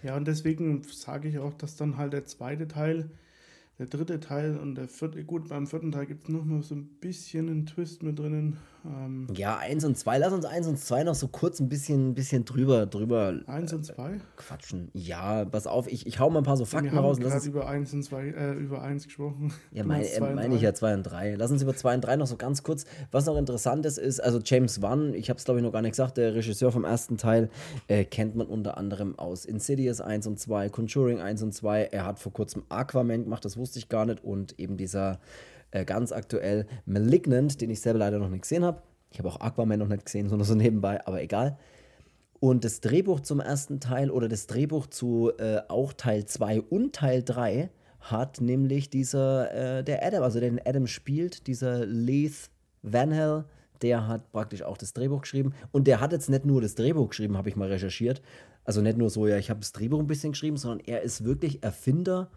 Ja, und deswegen sage ich auch, dass dann halt der zweite Teil der dritte Teil und der vierte, gut, beim vierten Teil gibt es noch mal so ein bisschen einen Twist mit drinnen. Ähm, ja, eins und zwei, lass uns eins und zwei noch so kurz ein bisschen, bisschen drüber, drüber. Eins und zwei? Äh, quatschen. Ja, pass auf, ich, ich hau mal ein paar so Fakten Wir raus. Wir haben über eins und zwei, äh, über eins gesprochen. Ja, meine äh, mein ich ja zwei und drei. Lass uns über zwei und drei noch so ganz kurz. Was noch interessant ist, ist, also James Wan, ich habe es glaube ich noch gar nicht gesagt, der Regisseur vom ersten Teil, äh, kennt man unter anderem aus Insidious 1 und 2, Conjuring 1 und 2. Er hat vor kurzem Aquaman gemacht, das wusste ich gar nicht. Und eben dieser äh, ganz aktuell Malignant, den ich selber leider noch nicht gesehen habe. Ich habe auch Aquaman noch nicht gesehen, sondern so nebenbei, aber egal. Und das Drehbuch zum ersten Teil oder das Drehbuch zu äh, auch Teil 2 und Teil 3 hat nämlich dieser, äh, der Adam, also den Adam spielt, dieser Leith Van Hell, der hat praktisch auch das Drehbuch geschrieben. Und der hat jetzt nicht nur das Drehbuch geschrieben, habe ich mal recherchiert. Also nicht nur so, ja, ich habe das Drehbuch ein bisschen geschrieben, sondern er ist wirklich Erfinder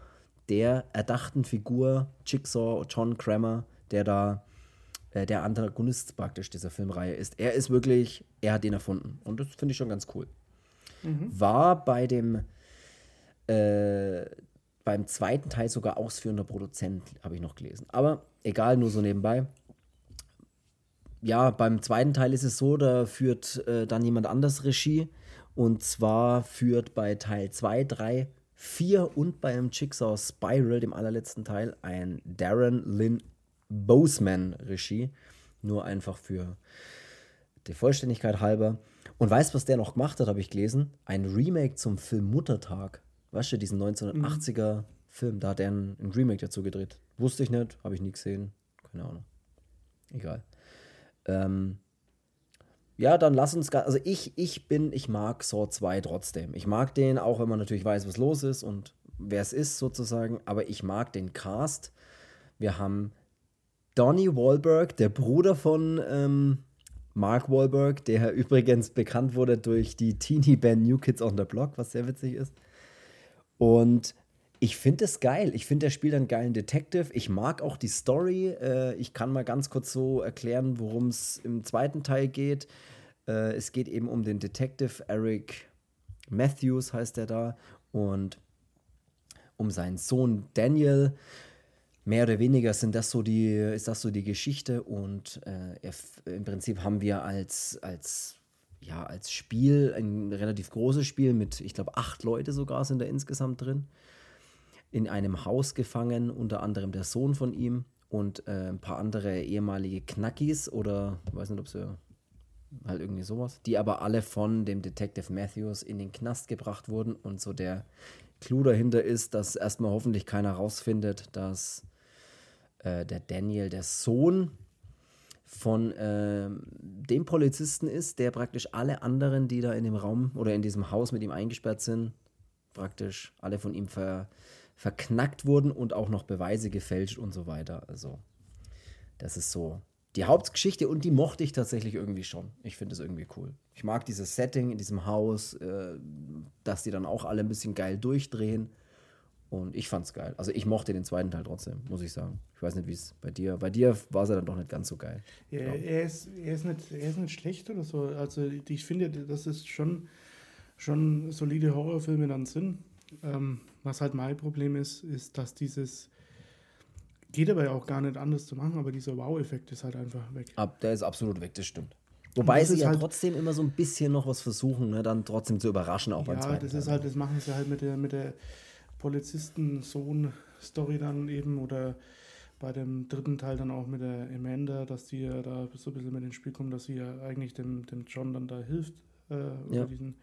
der erdachten Figur Jigsaw John Kramer, der da äh, der Antagonist praktisch dieser Filmreihe ist. Er ist wirklich, er hat den erfunden. Und das finde ich schon ganz cool. Mhm. War bei dem äh, beim zweiten Teil sogar ausführender Produzent, habe ich noch gelesen. Aber egal, nur so nebenbei. Ja, beim zweiten Teil ist es so, da führt äh, dann jemand anders Regie. Und zwar führt bei Teil 2, 3, 4 und beim Jigsaw Spiral, dem allerletzten Teil, ein Darren Lynn Boseman Regie. Nur einfach für die Vollständigkeit halber. Und weißt du, was der noch gemacht hat, habe ich gelesen? Ein Remake zum Film Muttertag. Weißt du, diesen 1980er mhm. Film, da hat er ein, ein, Remake dazu gedreht. Wusste ich nicht, habe ich nie gesehen. Keine Ahnung. Egal. Ähm, ja, dann lass uns, also ich, ich bin, ich mag Saw 2 trotzdem. Ich mag den, auch wenn man natürlich weiß, was los ist und wer es ist sozusagen, aber ich mag den Cast. Wir haben Donny Wahlberg, der Bruder von ähm, Mark Wahlberg, der übrigens bekannt wurde durch die Teenie-Band New Kids on the Block, was sehr witzig ist. Und ich finde es geil. Ich finde, der spielt einen geilen Detective. Ich mag auch die Story. Äh, ich kann mal ganz kurz so erklären, worum es im zweiten Teil geht. Äh, es geht eben um den Detective Eric Matthews, heißt er da, und um seinen Sohn Daniel. Mehr oder weniger sind das so die, ist das so die Geschichte und äh, er, im Prinzip haben wir als, als ja, als Spiel, ein relativ großes Spiel mit, ich glaube, acht Leute sogar sind da insgesamt drin in einem Haus gefangen, unter anderem der Sohn von ihm und äh, ein paar andere ehemalige Knackis oder weiß nicht, ob sie halt irgendwie sowas, die aber alle von dem Detective Matthews in den Knast gebracht wurden. Und so der Clou dahinter ist, dass erstmal hoffentlich keiner rausfindet, dass äh, der Daniel der Sohn von äh, dem Polizisten ist, der praktisch alle anderen, die da in dem Raum oder in diesem Haus mit ihm eingesperrt sind, praktisch alle von ihm ver verknackt wurden und auch noch Beweise gefälscht und so weiter. Also, das ist so die Hauptgeschichte und die mochte ich tatsächlich irgendwie schon. Ich finde es irgendwie cool. Ich mag dieses Setting in diesem Haus, äh, dass die dann auch alle ein bisschen geil durchdrehen. Und ich fand's geil. Also ich mochte den zweiten Teil trotzdem, muss ich sagen. Ich weiß nicht, wie es bei dir. Bei dir war es ja dann doch nicht ganz so geil. Ja, er, ist, er, ist nicht, er ist nicht schlecht oder so. Also ich finde, das ist schon, schon solide Horrorfilme dann sind. Ähm, was halt mein Problem ist, ist, dass dieses geht aber ja auch gar nicht anders zu machen, aber dieser Wow-Effekt ist halt einfach weg. Ab, der ist absolut weg, das stimmt. Wobei sie ja halt trotzdem immer so ein bisschen noch was versuchen, ne, dann trotzdem zu überraschen, auch ja, beim zweiten. Ja, das ist halt, das machen sie halt mit der, mit der Polizisten-Sohn-Story dann eben oder bei dem dritten Teil dann auch mit der Amanda, dass die ja da so ein bisschen mit ins Spiel kommen, dass sie ja eigentlich dem, dem John dann da hilft, äh, ja. diesen,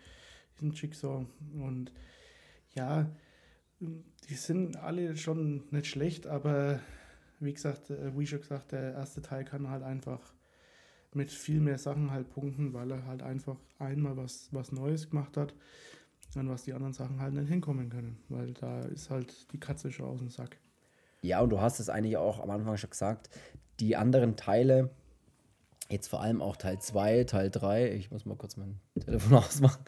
diesen Jigsaw. Und ja, die sind alle schon nicht schlecht, aber wie gesagt, äh, wie schon gesagt, der erste Teil kann halt einfach mit viel mehr Sachen halt punkten, weil er halt einfach einmal was, was Neues gemacht hat, an was die anderen Sachen halt nicht hinkommen können, weil da ist halt die Katze schon aus dem Sack. Ja, und du hast es eigentlich auch am Anfang schon gesagt, die anderen Teile, jetzt vor allem auch Teil 2, Teil 3, ich muss mal kurz mein Telefon ausmachen,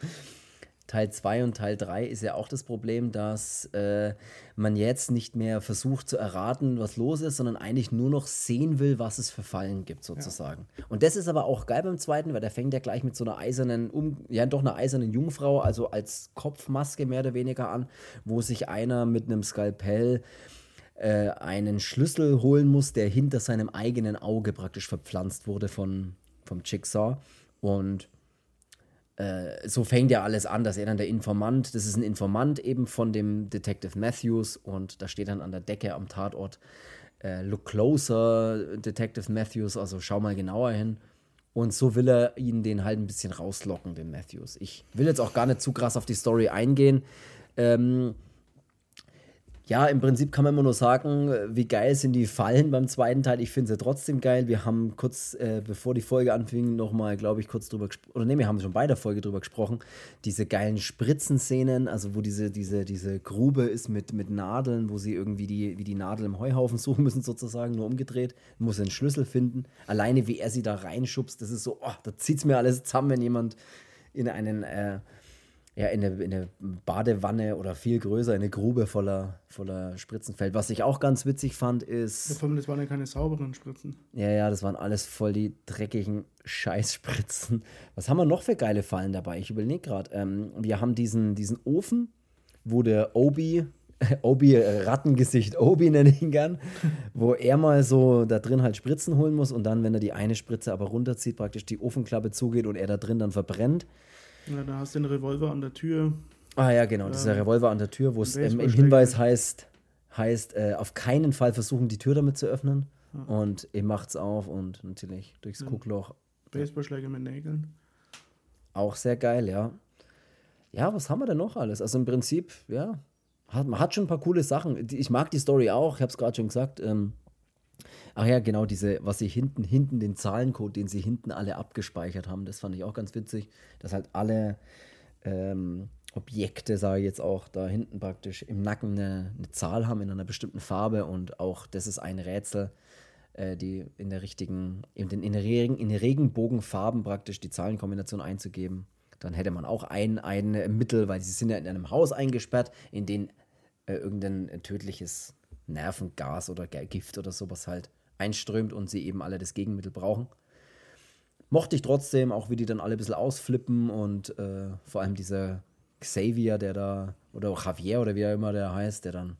Teil 2 und Teil 3 ist ja auch das Problem, dass äh, man jetzt nicht mehr versucht zu erraten, was los ist, sondern eigentlich nur noch sehen will, was es für Fallen gibt, sozusagen. Ja. Und das ist aber auch geil beim zweiten, weil der fängt ja gleich mit so einer eisernen, um, ja doch einer eisernen Jungfrau, also als Kopfmaske mehr oder weniger an, wo sich einer mit einem Skalpell äh, einen Schlüssel holen muss, der hinter seinem eigenen Auge praktisch verpflanzt wurde von, vom Jigsaw. Und äh, so fängt ja alles an, dass er dann der Informant, das ist ein Informant eben von dem Detective Matthews und da steht dann an der Decke am Tatort, äh, look closer, Detective Matthews, also schau mal genauer hin. Und so will er ihn den halt ein bisschen rauslocken, den Matthews. Ich will jetzt auch gar nicht zu krass auf die Story eingehen. Ähm, ja, im Prinzip kann man immer nur sagen, wie geil sind die Fallen beim zweiten Teil. Ich finde sie trotzdem geil. Wir haben kurz, äh, bevor die Folge anfing, nochmal, glaube ich, kurz drüber gesprochen. Oder ne, wir haben schon bei der Folge drüber gesprochen. Diese geilen Spritzenszenen, also wo diese, diese, diese Grube ist mit, mit Nadeln, wo sie irgendwie die, wie die Nadel im Heuhaufen suchen müssen, sozusagen, nur umgedreht. Muss einen Schlüssel finden. Alleine, wie er sie da reinschubst, das ist so, oh, da zieht es mir alles zusammen, wenn jemand in einen. Äh, ja, in eine, in eine Badewanne oder viel größer, in eine Grube voller, voller Spritzen fällt. Was ich auch ganz witzig fand, ist. Ja, vor allem, das waren ja keine sauberen Spritzen. Ja, ja, das waren alles voll die dreckigen Scheißspritzen. Was haben wir noch für geile Fallen dabei? Ich überlege gerade. Ähm, wir haben diesen, diesen Ofen, wo der Obi, Obi, Rattengesicht Obi nenne ich ihn gern, wo er mal so da drin halt Spritzen holen muss und dann, wenn er die eine Spritze aber runterzieht, praktisch die Ofenklappe zugeht und er da drin dann verbrennt. Ja, da hast du den Revolver an der Tür. Ah ja, genau, dieser Revolver an der Tür, wo es ähm, im Hinweis heißt, heißt äh, auf keinen Fall versuchen, die Tür damit zu öffnen. Ja. Und er macht es auf und natürlich durchs ja. Guckloch. Baseballschläge mit Nägeln. Auch sehr geil, ja. Ja, was haben wir denn noch alles? Also im Prinzip, ja, hat, man hat schon ein paar coole Sachen. Ich mag die Story auch, ich habe es gerade schon gesagt. Ähm, ach ja, genau, diese, was sie hinten, hinten, den Zahlencode, den sie hinten alle abgespeichert haben, das fand ich auch ganz witzig, dass halt alle ähm, Objekte, sage ich jetzt auch, da hinten praktisch im Nacken eine, eine, Zahl haben in einer bestimmten Farbe und auch das ist ein Rätsel, äh, die in der richtigen, in den in, Regen, in Regenbogenfarben praktisch die Zahlenkombination einzugeben. Dann hätte man auch ein, ein Mittel, weil sie sind ja in einem Haus eingesperrt, in dem äh, irgendein tödliches Nervengas oder Gift oder sowas halt einströmt und sie eben alle das Gegenmittel brauchen. Mochte ich trotzdem, auch wie die dann alle ein bisschen ausflippen und äh, vor allem dieser Xavier, der da, oder auch Javier oder wie er immer der heißt, der dann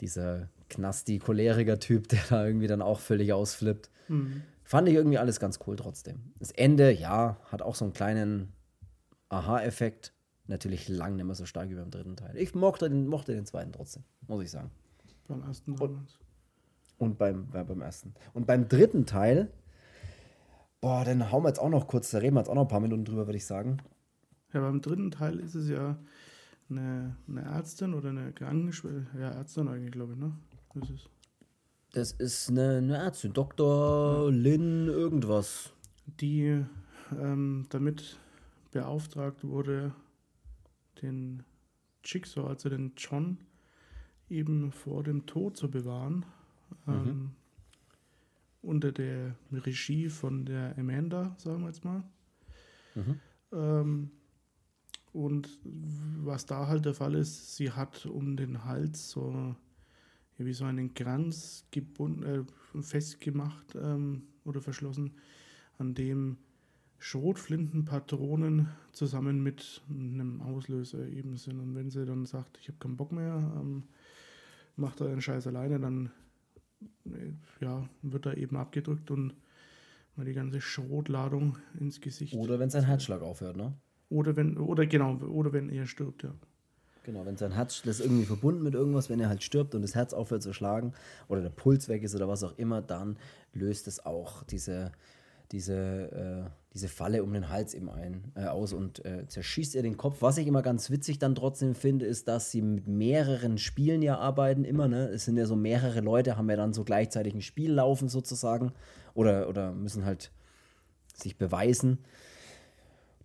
dieser knasti choleriker Typ, der da irgendwie dann auch völlig ausflippt. Mhm. Fand ich irgendwie alles ganz cool trotzdem. Das Ende, ja, hat auch so einen kleinen Aha-Effekt. Natürlich lang nicht mehr so stark wie beim dritten Teil. Ich mochte den, mochte den zweiten trotzdem, muss ich sagen. Beim ersten damals. Und beim, beim ersten. Und beim dritten Teil, boah, dann hauen wir jetzt auch noch kurz, da reden wir jetzt auch noch ein paar Minuten drüber, würde ich sagen. Ja, beim dritten Teil ist es ja eine, eine Ärztin oder eine Krankenschwester, ja, Ärztin eigentlich, glaube ich, ne? Das ist, das ist eine, eine Ärztin, Dr. Ja. Lynn irgendwas. Die ähm, damit beauftragt wurde, den Jigsaw, also den John, eben vor dem Tod zu bewahren. Mhm. Ähm, unter der Regie von der Amanda, sagen wir jetzt mal. Mhm. Ähm, und was da halt der Fall ist, sie hat um den Hals so wie so einen Kranz gebunden, äh, festgemacht ähm, oder verschlossen, an dem Schrotflintenpatronen zusammen mit einem Auslöser eben sind. Und wenn sie dann sagt, ich habe keinen Bock mehr, ähm, macht er den Scheiß alleine, dann ja, wird er eben abgedrückt und mal die ganze Schrotladung ins Gesicht. Oder wenn sein Herzschlag aufhört, ne? Oder wenn, oder genau, oder wenn er stirbt, ja. Genau, wenn sein Herz, das ist irgendwie verbunden mit irgendwas, wenn er halt stirbt und das Herz aufhört zu schlagen oder der Puls weg ist oder was auch immer, dann löst es auch diese, diese, äh, diese Falle um den Hals eben ein, äh, aus und äh, zerschießt ihr den Kopf. Was ich immer ganz witzig dann trotzdem finde, ist, dass sie mit mehreren Spielen ja arbeiten, immer, ne? Es sind ja so mehrere Leute, haben ja dann so gleichzeitig ein Spiel laufen sozusagen oder, oder müssen halt sich beweisen.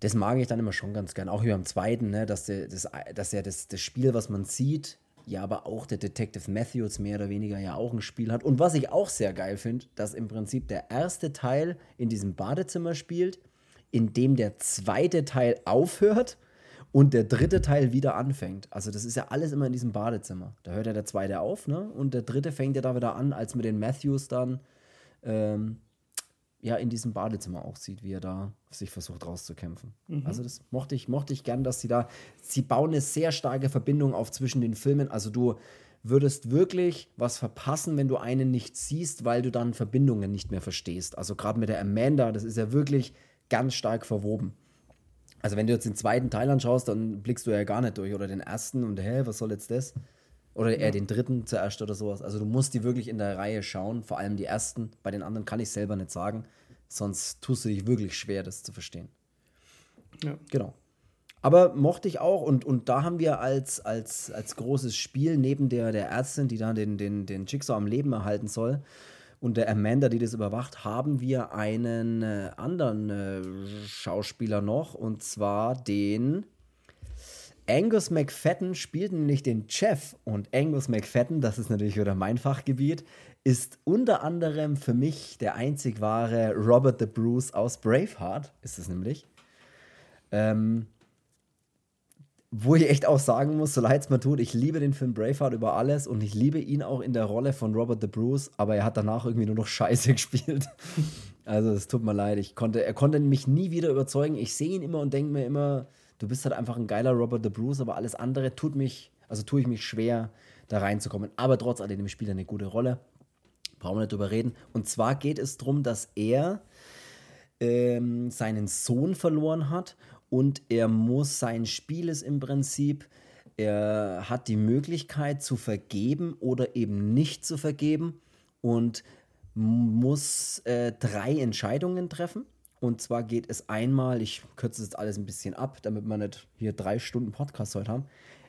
Das mag ich dann immer schon ganz gern, auch hier am zweiten, ne? dass, der, das, dass ja das, das Spiel, was man sieht, ja, aber auch der Detective Matthews mehr oder weniger ja auch ein Spiel hat. Und was ich auch sehr geil finde, dass im Prinzip der erste Teil in diesem Badezimmer spielt, in dem der zweite Teil aufhört und der dritte Teil wieder anfängt. Also das ist ja alles immer in diesem Badezimmer. Da hört ja der zweite auf, ne? Und der dritte fängt ja da wieder an, als mit den Matthews dann ähm, ja in diesem Badezimmer auch sieht, wie er da sich versucht rauszukämpfen. Mhm. Also das mochte ich, mochte ich gern, dass sie da, sie bauen eine sehr starke Verbindung auf zwischen den Filmen. Also du würdest wirklich was verpassen, wenn du einen nicht siehst, weil du dann Verbindungen nicht mehr verstehst. Also gerade mit der Amanda, das ist ja wirklich ganz stark verwoben. Also wenn du jetzt den zweiten Teil anschaust, dann blickst du ja gar nicht durch. Oder den ersten und hä, was soll jetzt das? Oder eher ja. den dritten zuerst oder sowas. Also du musst die wirklich in der Reihe schauen, vor allem die ersten. Bei den anderen kann ich selber nicht sagen, sonst tust du dich wirklich schwer, das zu verstehen. Ja. Genau. Aber mochte ich auch und, und da haben wir als, als, als großes Spiel neben der, der Ärztin, die da den, den, den Jigsaw am Leben erhalten soll, und der Amanda, die das überwacht, haben wir einen äh, anderen äh, Schauspieler noch und zwar den Angus McFadden spielt nämlich den Chef und Angus McFadden, das ist natürlich wieder mein Fachgebiet, ist unter anderem für mich der einzig wahre Robert the Bruce aus Braveheart, ist es nämlich. Ähm, wo ich echt auch sagen muss, so leid es mir tut, ich liebe den Film Braveheart über alles und ich liebe ihn auch in der Rolle von Robert the Bruce, aber er hat danach irgendwie nur noch Scheiße gespielt. Also es tut mir leid, ich konnte, er konnte mich nie wieder überzeugen. Ich sehe ihn immer und denke mir immer, du bist halt einfach ein geiler Robert the Bruce, aber alles andere tut mich, also tue ich mich schwer, da reinzukommen. Aber trotz alledem spielt er eine gute Rolle. Brauchen wir nicht drüber reden. Und zwar geht es darum, dass er ähm, seinen Sohn verloren hat und er muss sein Spiel ist im Prinzip, er hat die Möglichkeit zu vergeben oder eben nicht zu vergeben und muss äh, drei Entscheidungen treffen. Und zwar geht es einmal, ich kürze jetzt alles ein bisschen ab, damit wir nicht hier drei Stunden Podcast heute haben.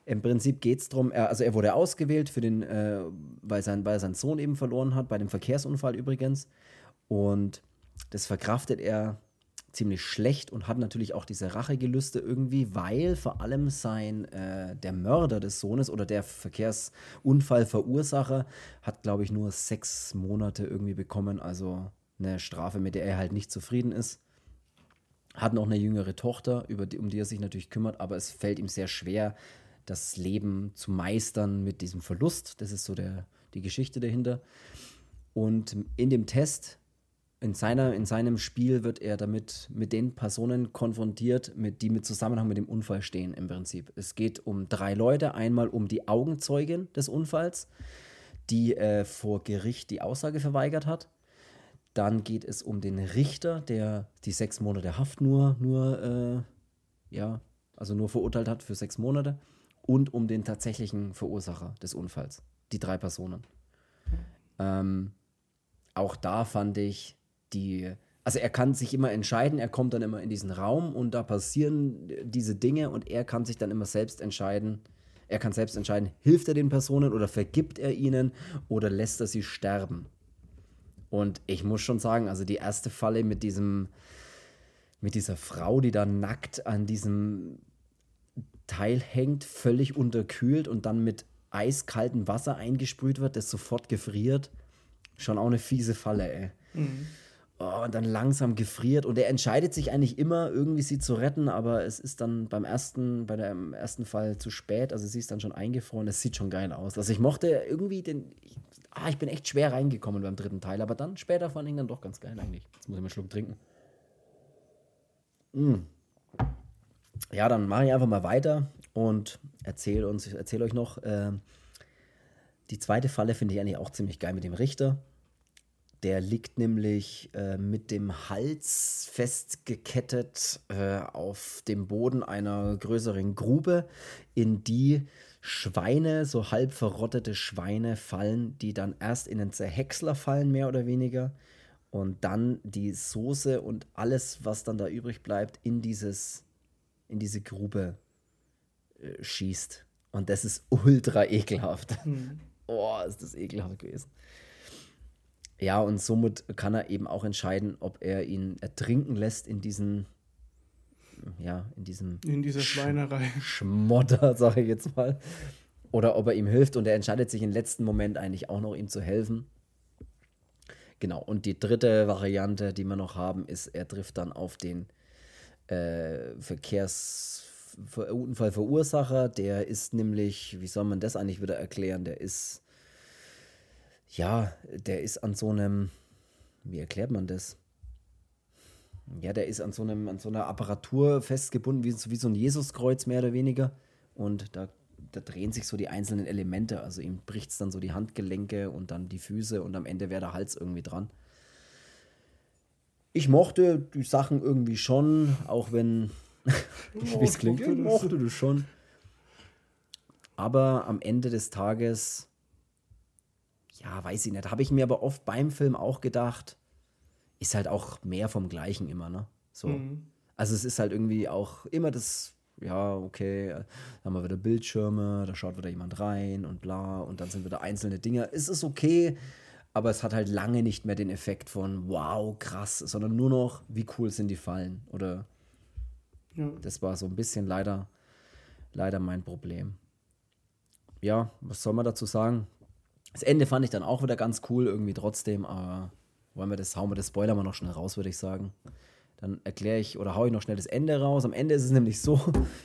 Im Prinzip geht es darum, er, also er wurde ausgewählt für den, äh, weil, sein, weil er seinen Sohn eben verloren hat, bei dem Verkehrsunfall übrigens. Und das verkraftet er ziemlich schlecht und hat natürlich auch diese Rachegelüste irgendwie, weil vor allem sein äh, der Mörder des Sohnes oder der Verkehrsunfallverursacher hat, glaube ich, nur sechs Monate irgendwie bekommen, also eine Strafe, mit der er halt nicht zufrieden ist. Hat noch eine jüngere Tochter, über die, um die er sich natürlich kümmert, aber es fällt ihm sehr schwer, das Leben zu meistern mit diesem Verlust. Das ist so der, die Geschichte dahinter. Und in dem Test in, seiner, in seinem Spiel wird er damit mit den Personen konfrontiert, mit, die mit Zusammenhang mit dem Unfall stehen im Prinzip. Es geht um drei Leute. Einmal um die Augenzeugin des Unfalls, die äh, vor Gericht die Aussage verweigert hat. Dann geht es um den Richter, der die sechs Monate Haft nur, nur äh, ja, also nur verurteilt hat für sechs Monate. Und um den tatsächlichen Verursacher des Unfalls. Die drei Personen. Ähm, auch da fand ich die, also er kann sich immer entscheiden, er kommt dann immer in diesen Raum und da passieren diese Dinge und er kann sich dann immer selbst entscheiden. Er kann selbst entscheiden, hilft er den Personen oder vergibt er ihnen oder lässt er sie sterben. Und ich muss schon sagen, also die erste Falle mit diesem, mit dieser Frau, die da nackt an diesem Teil hängt, völlig unterkühlt und dann mit eiskaltem Wasser eingesprüht wird, das sofort gefriert. Schon auch eine fiese Falle, ey. Mhm oh, und dann langsam gefriert. Und er entscheidet sich eigentlich immer, irgendwie sie zu retten, aber es ist dann beim ersten, bei dem ersten Fall zu spät. Also sie ist dann schon eingefroren. Es sieht schon geil aus. Also ich mochte irgendwie den. Ah, ich bin echt schwer reingekommen beim dritten Teil, aber dann später fand ich dann doch ganz geil eigentlich. Jetzt muss ich mal einen Schluck trinken. Mm. Ja, dann mache ich einfach mal weiter und erzähle uns, euch noch. Äh, die zweite Falle finde ich eigentlich auch ziemlich geil mit dem Richter. Der liegt nämlich äh, mit dem Hals festgekettet äh, auf dem Boden einer größeren Grube, in die Schweine, so halb verrottete Schweine fallen, die dann erst in den Zerhäcksler fallen, mehr oder weniger, und dann die Soße und alles, was dann da übrig bleibt, in dieses, in diese Grube äh, schießt. Und das ist ultra ekelhaft. Mhm. Oh, ist das ekelhaft gewesen. Ja, und somit kann er eben auch entscheiden, ob er ihn ertrinken lässt in diesen, ja, in diesem in dieser Schweinerei. Schmodder, sage ich jetzt mal. Oder ob er ihm hilft und er entscheidet sich im letzten Moment eigentlich auch noch ihm zu helfen. Genau, und die dritte Variante, die wir noch haben, ist, er trifft dann auf den äh, Verkehrsunfallverursacher. Der ist nämlich, wie soll man das eigentlich wieder erklären? Der ist ja, der ist an so einem, wie erklärt man das? Ja, der ist an so, einem, an so einer Apparatur festgebunden, wie, wie so ein Jesuskreuz mehr oder weniger. Und da, da drehen sich so die einzelnen Elemente. Also ihm bricht es dann so die Handgelenke und dann die Füße und am Ende wäre der Hals irgendwie dran. Ich mochte die Sachen irgendwie schon, auch wenn, wie es klingt, ich mochte das schon. Aber am Ende des Tages ja, weiß ich nicht. Habe ich mir aber oft beim Film auch gedacht, ist halt auch mehr vom Gleichen immer, ne? So. Mhm. Also es ist halt irgendwie auch immer das, ja, okay, da haben wir wieder Bildschirme, da schaut wieder jemand rein und bla und dann sind wieder einzelne Dinge. Es ist okay, aber es hat halt lange nicht mehr den Effekt von wow, krass, sondern nur noch, wie cool sind die Fallen. Oder ja. das war so ein bisschen leider, leider mein Problem. Ja, was soll man dazu sagen? Das Ende fand ich dann auch wieder ganz cool, irgendwie trotzdem, aber wollen wir das, hauen wir das Spoiler mal noch schnell raus, würde ich sagen. Dann erkläre ich oder haue ich noch schnell das Ende raus. Am Ende ist es nämlich so,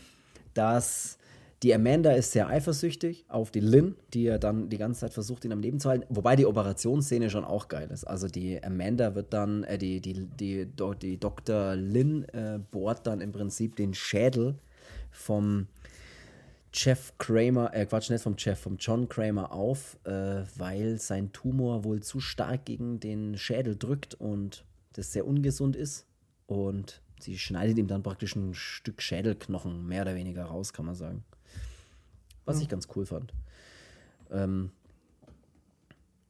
dass Die Amanda ist sehr eifersüchtig auf die Lynn, die ja dann die ganze Zeit versucht, ihn am Leben zu halten. Wobei die Operationsszene schon auch geil ist. Also die Amanda wird dann, äh, die, die, die, die, Dr. Lynn äh, bohrt dann im Prinzip den Schädel vom Jeff Kramer, äh Quatsch, nicht vom Jeff, vom John Kramer auf, äh, weil sein Tumor wohl zu stark gegen den Schädel drückt und das sehr ungesund ist. Und sie schneidet ihm dann praktisch ein Stück Schädelknochen mehr oder weniger raus, kann man sagen. Was ja. ich ganz cool fand. Ähm,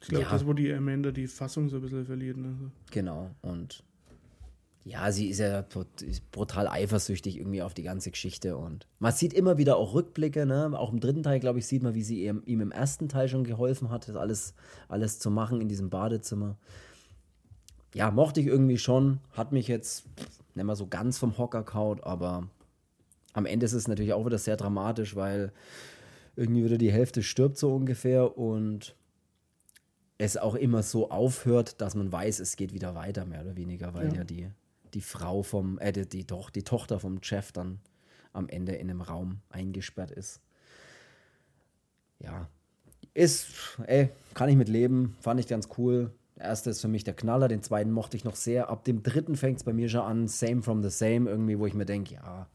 ich glaube, ja. das, wo die Amanda die Fassung so ein bisschen verliert. Ne? Genau, und ja, sie ist ja brutal eifersüchtig irgendwie auf die ganze Geschichte und man sieht immer wieder auch Rückblicke, ne? Auch im dritten Teil, glaube ich, sieht man, wie sie ihm, ihm, im ersten Teil schon geholfen hat, das alles, alles zu machen in diesem Badezimmer. Ja, mochte ich irgendwie schon, hat mich jetzt nicht mehr so ganz vom Hocker kaut, aber am Ende ist es natürlich auch wieder sehr dramatisch, weil irgendwie wieder die Hälfte stirbt so ungefähr und es auch immer so aufhört, dass man weiß, es geht wieder weiter, mehr oder weniger, weil ja, ja die, die Frau vom, äh, die, die, doch, die Tochter vom Chef dann am Ende in einem Raum eingesperrt ist. Ja, ist, ey, kann ich mit leben, fand ich ganz cool. Der erste ist für mich der Knaller, den zweiten mochte ich noch sehr. Ab dem dritten fängt es bei mir schon an, same from the same, irgendwie, wo ich mir denke, ja,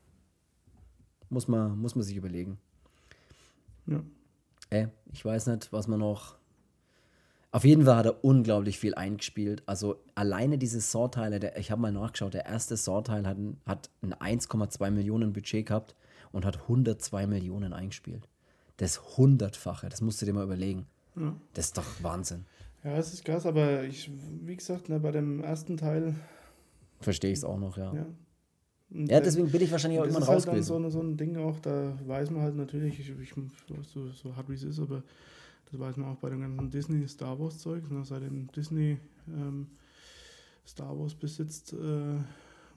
muss man, muss man sich überlegen. Ja. Ey, ich weiß nicht, was man noch auf jeden Fall hat er unglaublich viel eingespielt. Also alleine diese Saw-Teile, ich habe mal nachgeschaut, der erste Saw-Teil hat, hat ein 1,2 Millionen Budget gehabt und hat 102 Millionen eingespielt. Das hundertfache, das musst du dir mal überlegen. Ja. Das ist doch Wahnsinn. Ja, es ist krass, aber ich, wie gesagt, ne, bei dem ersten Teil. Verstehe ich es auch noch, ja. Ja, ja deswegen bin ich wahrscheinlich auch immer raus halt gewesen. So, so ein Ding auch, da weiß man halt natürlich, ich, ich so, so hart wie es ist, aber das weiß man auch bei dem ganzen Disney-Star Wars-Zeug. Ne? Seitdem Disney ähm, Star Wars besitzt, äh,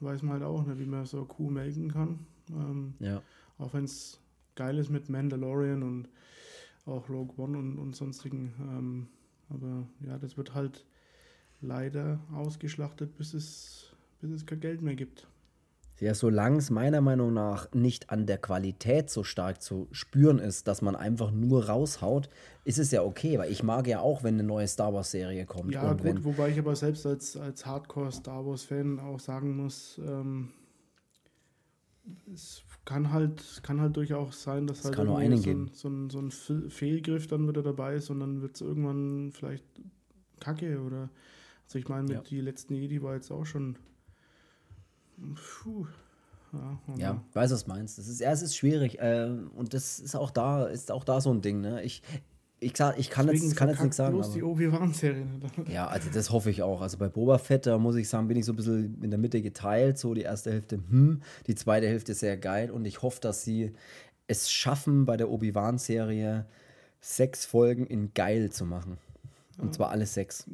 weiß man halt auch, ne, wie man so Kuh melken kann. Ähm, ja. Auch wenn es geil ist mit Mandalorian und auch Rogue One und, und sonstigen. Ähm, aber ja, das wird halt leider ausgeschlachtet, bis es, bis es kein Geld mehr gibt. Ja, solange es meiner Meinung nach nicht an der Qualität so stark zu spüren ist, dass man einfach nur raushaut, ist es ja okay, weil ich mag ja auch, wenn eine neue Star Wars-Serie kommt. Ja, gut, wenn, wobei ich aber selbst als, als Hardcore-Star Wars-Fan auch sagen muss, ähm, es kann halt, kann halt durchaus sein, dass halt so, ein, so, ein, so ein Fehlgriff dann wieder dabei ist und dann wird es irgendwann vielleicht kacke oder also ich meine, mit ja. die letzten Jedi war jetzt auch schon Puh. Ja, ja, weiß, was meinst. Das ist, ja, es ist schwierig. Äh, und das ist auch da, ist auch da so ein Ding, ne? Ich, ich, sag, ich kann, jetzt, kann jetzt nichts sagen. Bloß die Obi-Wan-Serie. Ja, also das hoffe ich auch. Also bei Boba Fett, da muss ich sagen, bin ich so ein bisschen in der Mitte geteilt. So die erste Hälfte, hm, die zweite Hälfte sehr geil. Und ich hoffe, dass sie es schaffen, bei der Obi-Wan-Serie sechs Folgen in geil zu machen. Und zwar alle sechs.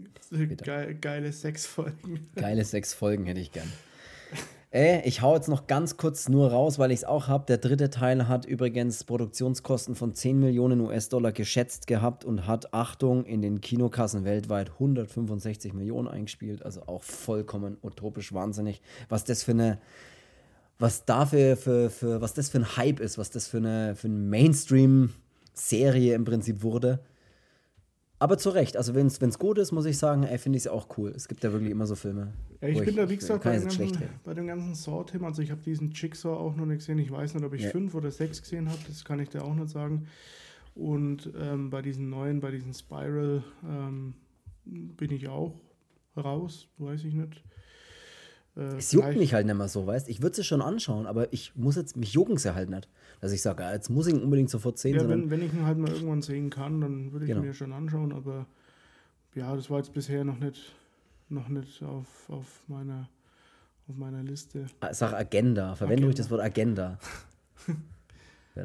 Geil, geile sechs Folgen. Geile sechs Folgen hätte ich gern. Ey, ich hau jetzt noch ganz kurz nur raus, weil ich es auch habe. Der dritte Teil hat übrigens Produktionskosten von 10 Millionen US-Dollar geschätzt gehabt und hat, Achtung, in den Kinokassen weltweit 165 Millionen eingespielt. Also auch vollkommen utopisch wahnsinnig. Was das für eine, was dafür für, für, was das für ein Hype ist, was das für eine, für eine Mainstream-Serie im Prinzip wurde. Aber zu Recht, also wenn es gut ist, muss ich sagen, finde ich es auch cool. Es gibt ja wirklich immer so Filme. Ja, ich bin ich, da, wie gesagt, bei, ganzen, bei, dem ganzen Saw-Thema, also ich habe diesen Jigsaw auch noch nicht gesehen. Ich weiß nicht, ob ich ja. fünf oder sechs gesehen habe, das kann ich dir auch nicht sagen. Und ähm, bei diesen neuen, bei diesen Spiral ähm, bin ich auch raus, weiß ich nicht. Äh, es juckt mich halt nicht mehr so, weißt Ich würde sie schon anschauen, aber ich muss jetzt, mich jucken sie halt nicht. Dass ich sage, jetzt muss ich ihn unbedingt sofort sehen. Ja, wenn, wenn ich ihn halt mal irgendwann sehen kann, dann würde ich genau. ihn mir schon anschauen, aber ja, das war jetzt bisher noch nicht, noch nicht auf, auf, meiner, auf meiner Liste. Ah, sag Agenda, verwende ruhig das Wort Agenda. ja.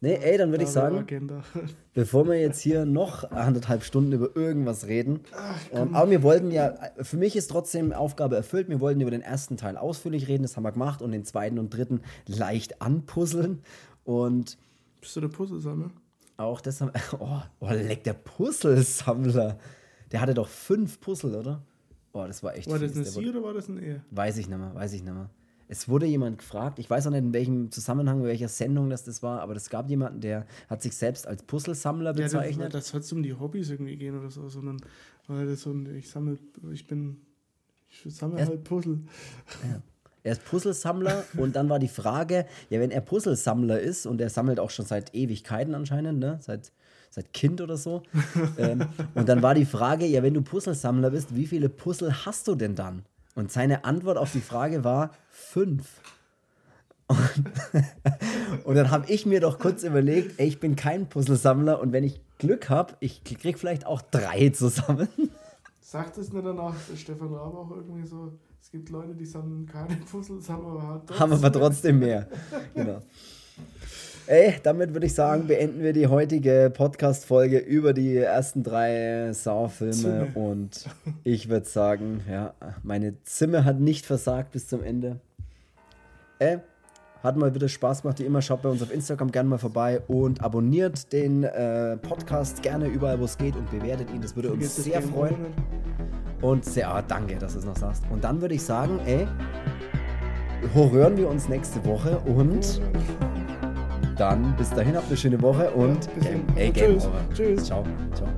Nee, ey, dann würde ich sagen, Agenda. bevor wir jetzt hier noch anderthalb Stunden über irgendwas reden, Ach, ähm, aber wir wollten ja, für mich ist trotzdem Aufgabe erfüllt, wir wollten über den ersten Teil ausführlich reden, das haben wir gemacht, und den zweiten und dritten leicht anpuzzeln. Und. Bist du der Puzzlesammler? Auch das haben Oh, oh leck, der Puzzlesammler. Der hatte doch fünf Puzzle, oder? Oh, das war echt War das fies. eine Sie oder war das ein E? Weiß ich nicht mehr, weiß ich nicht mehr. Es wurde jemand gefragt, ich weiß auch nicht in welchem Zusammenhang, in welcher Sendung das, das war, aber es gab jemanden, der hat sich selbst als Puzzlesammler bezeichnet. Ja, das, das soll es um die Hobbys irgendwie gehen oder so, sondern weil das so ein, ich sammle, ich bin, ich sammle halt Puzzle. Ja. Er ist Puzzlesammler und dann war die Frage, ja, wenn er Puzzlesammler ist und er sammelt auch schon seit Ewigkeiten anscheinend, ne? Seit, seit Kind oder so. ähm, und dann war die Frage, ja, wenn du Puzzlesammler bist, wie viele Puzzle hast du denn dann? Und seine Antwort auf die Frage war fünf. Und, und dann habe ich mir doch kurz überlegt, ey, ich bin kein Puzzlesammler und wenn ich Glück habe, ich krieg vielleicht auch drei zusammen. Sagt es nicht danach Stefan Raab auch irgendwie so? Es gibt Leute, die sammeln keine Puzzles, haben aber trotzdem, haben aber trotzdem mehr. genau. Ey, damit würde ich sagen, beenden wir die heutige Podcast-Folge über die ersten drei Saw-Filme. Und ich würde sagen, ja, meine Zimmer hat nicht versagt bis zum Ende. Ey, hat mal wieder Spaß gemacht, wie immer. Schaut bei uns auf Instagram gerne mal vorbei und abonniert den äh, Podcast gerne überall, wo es geht und bewertet ihn. Das würde uns sehr freuen. Und sehr, ah, danke, dass du es noch sagst. Und dann würde ich sagen, ey, hören wir uns nächste Woche und dann bis dahin habt eine schöne Woche und ja, ey, Game Over. Tschüss. Ciao. Ciao.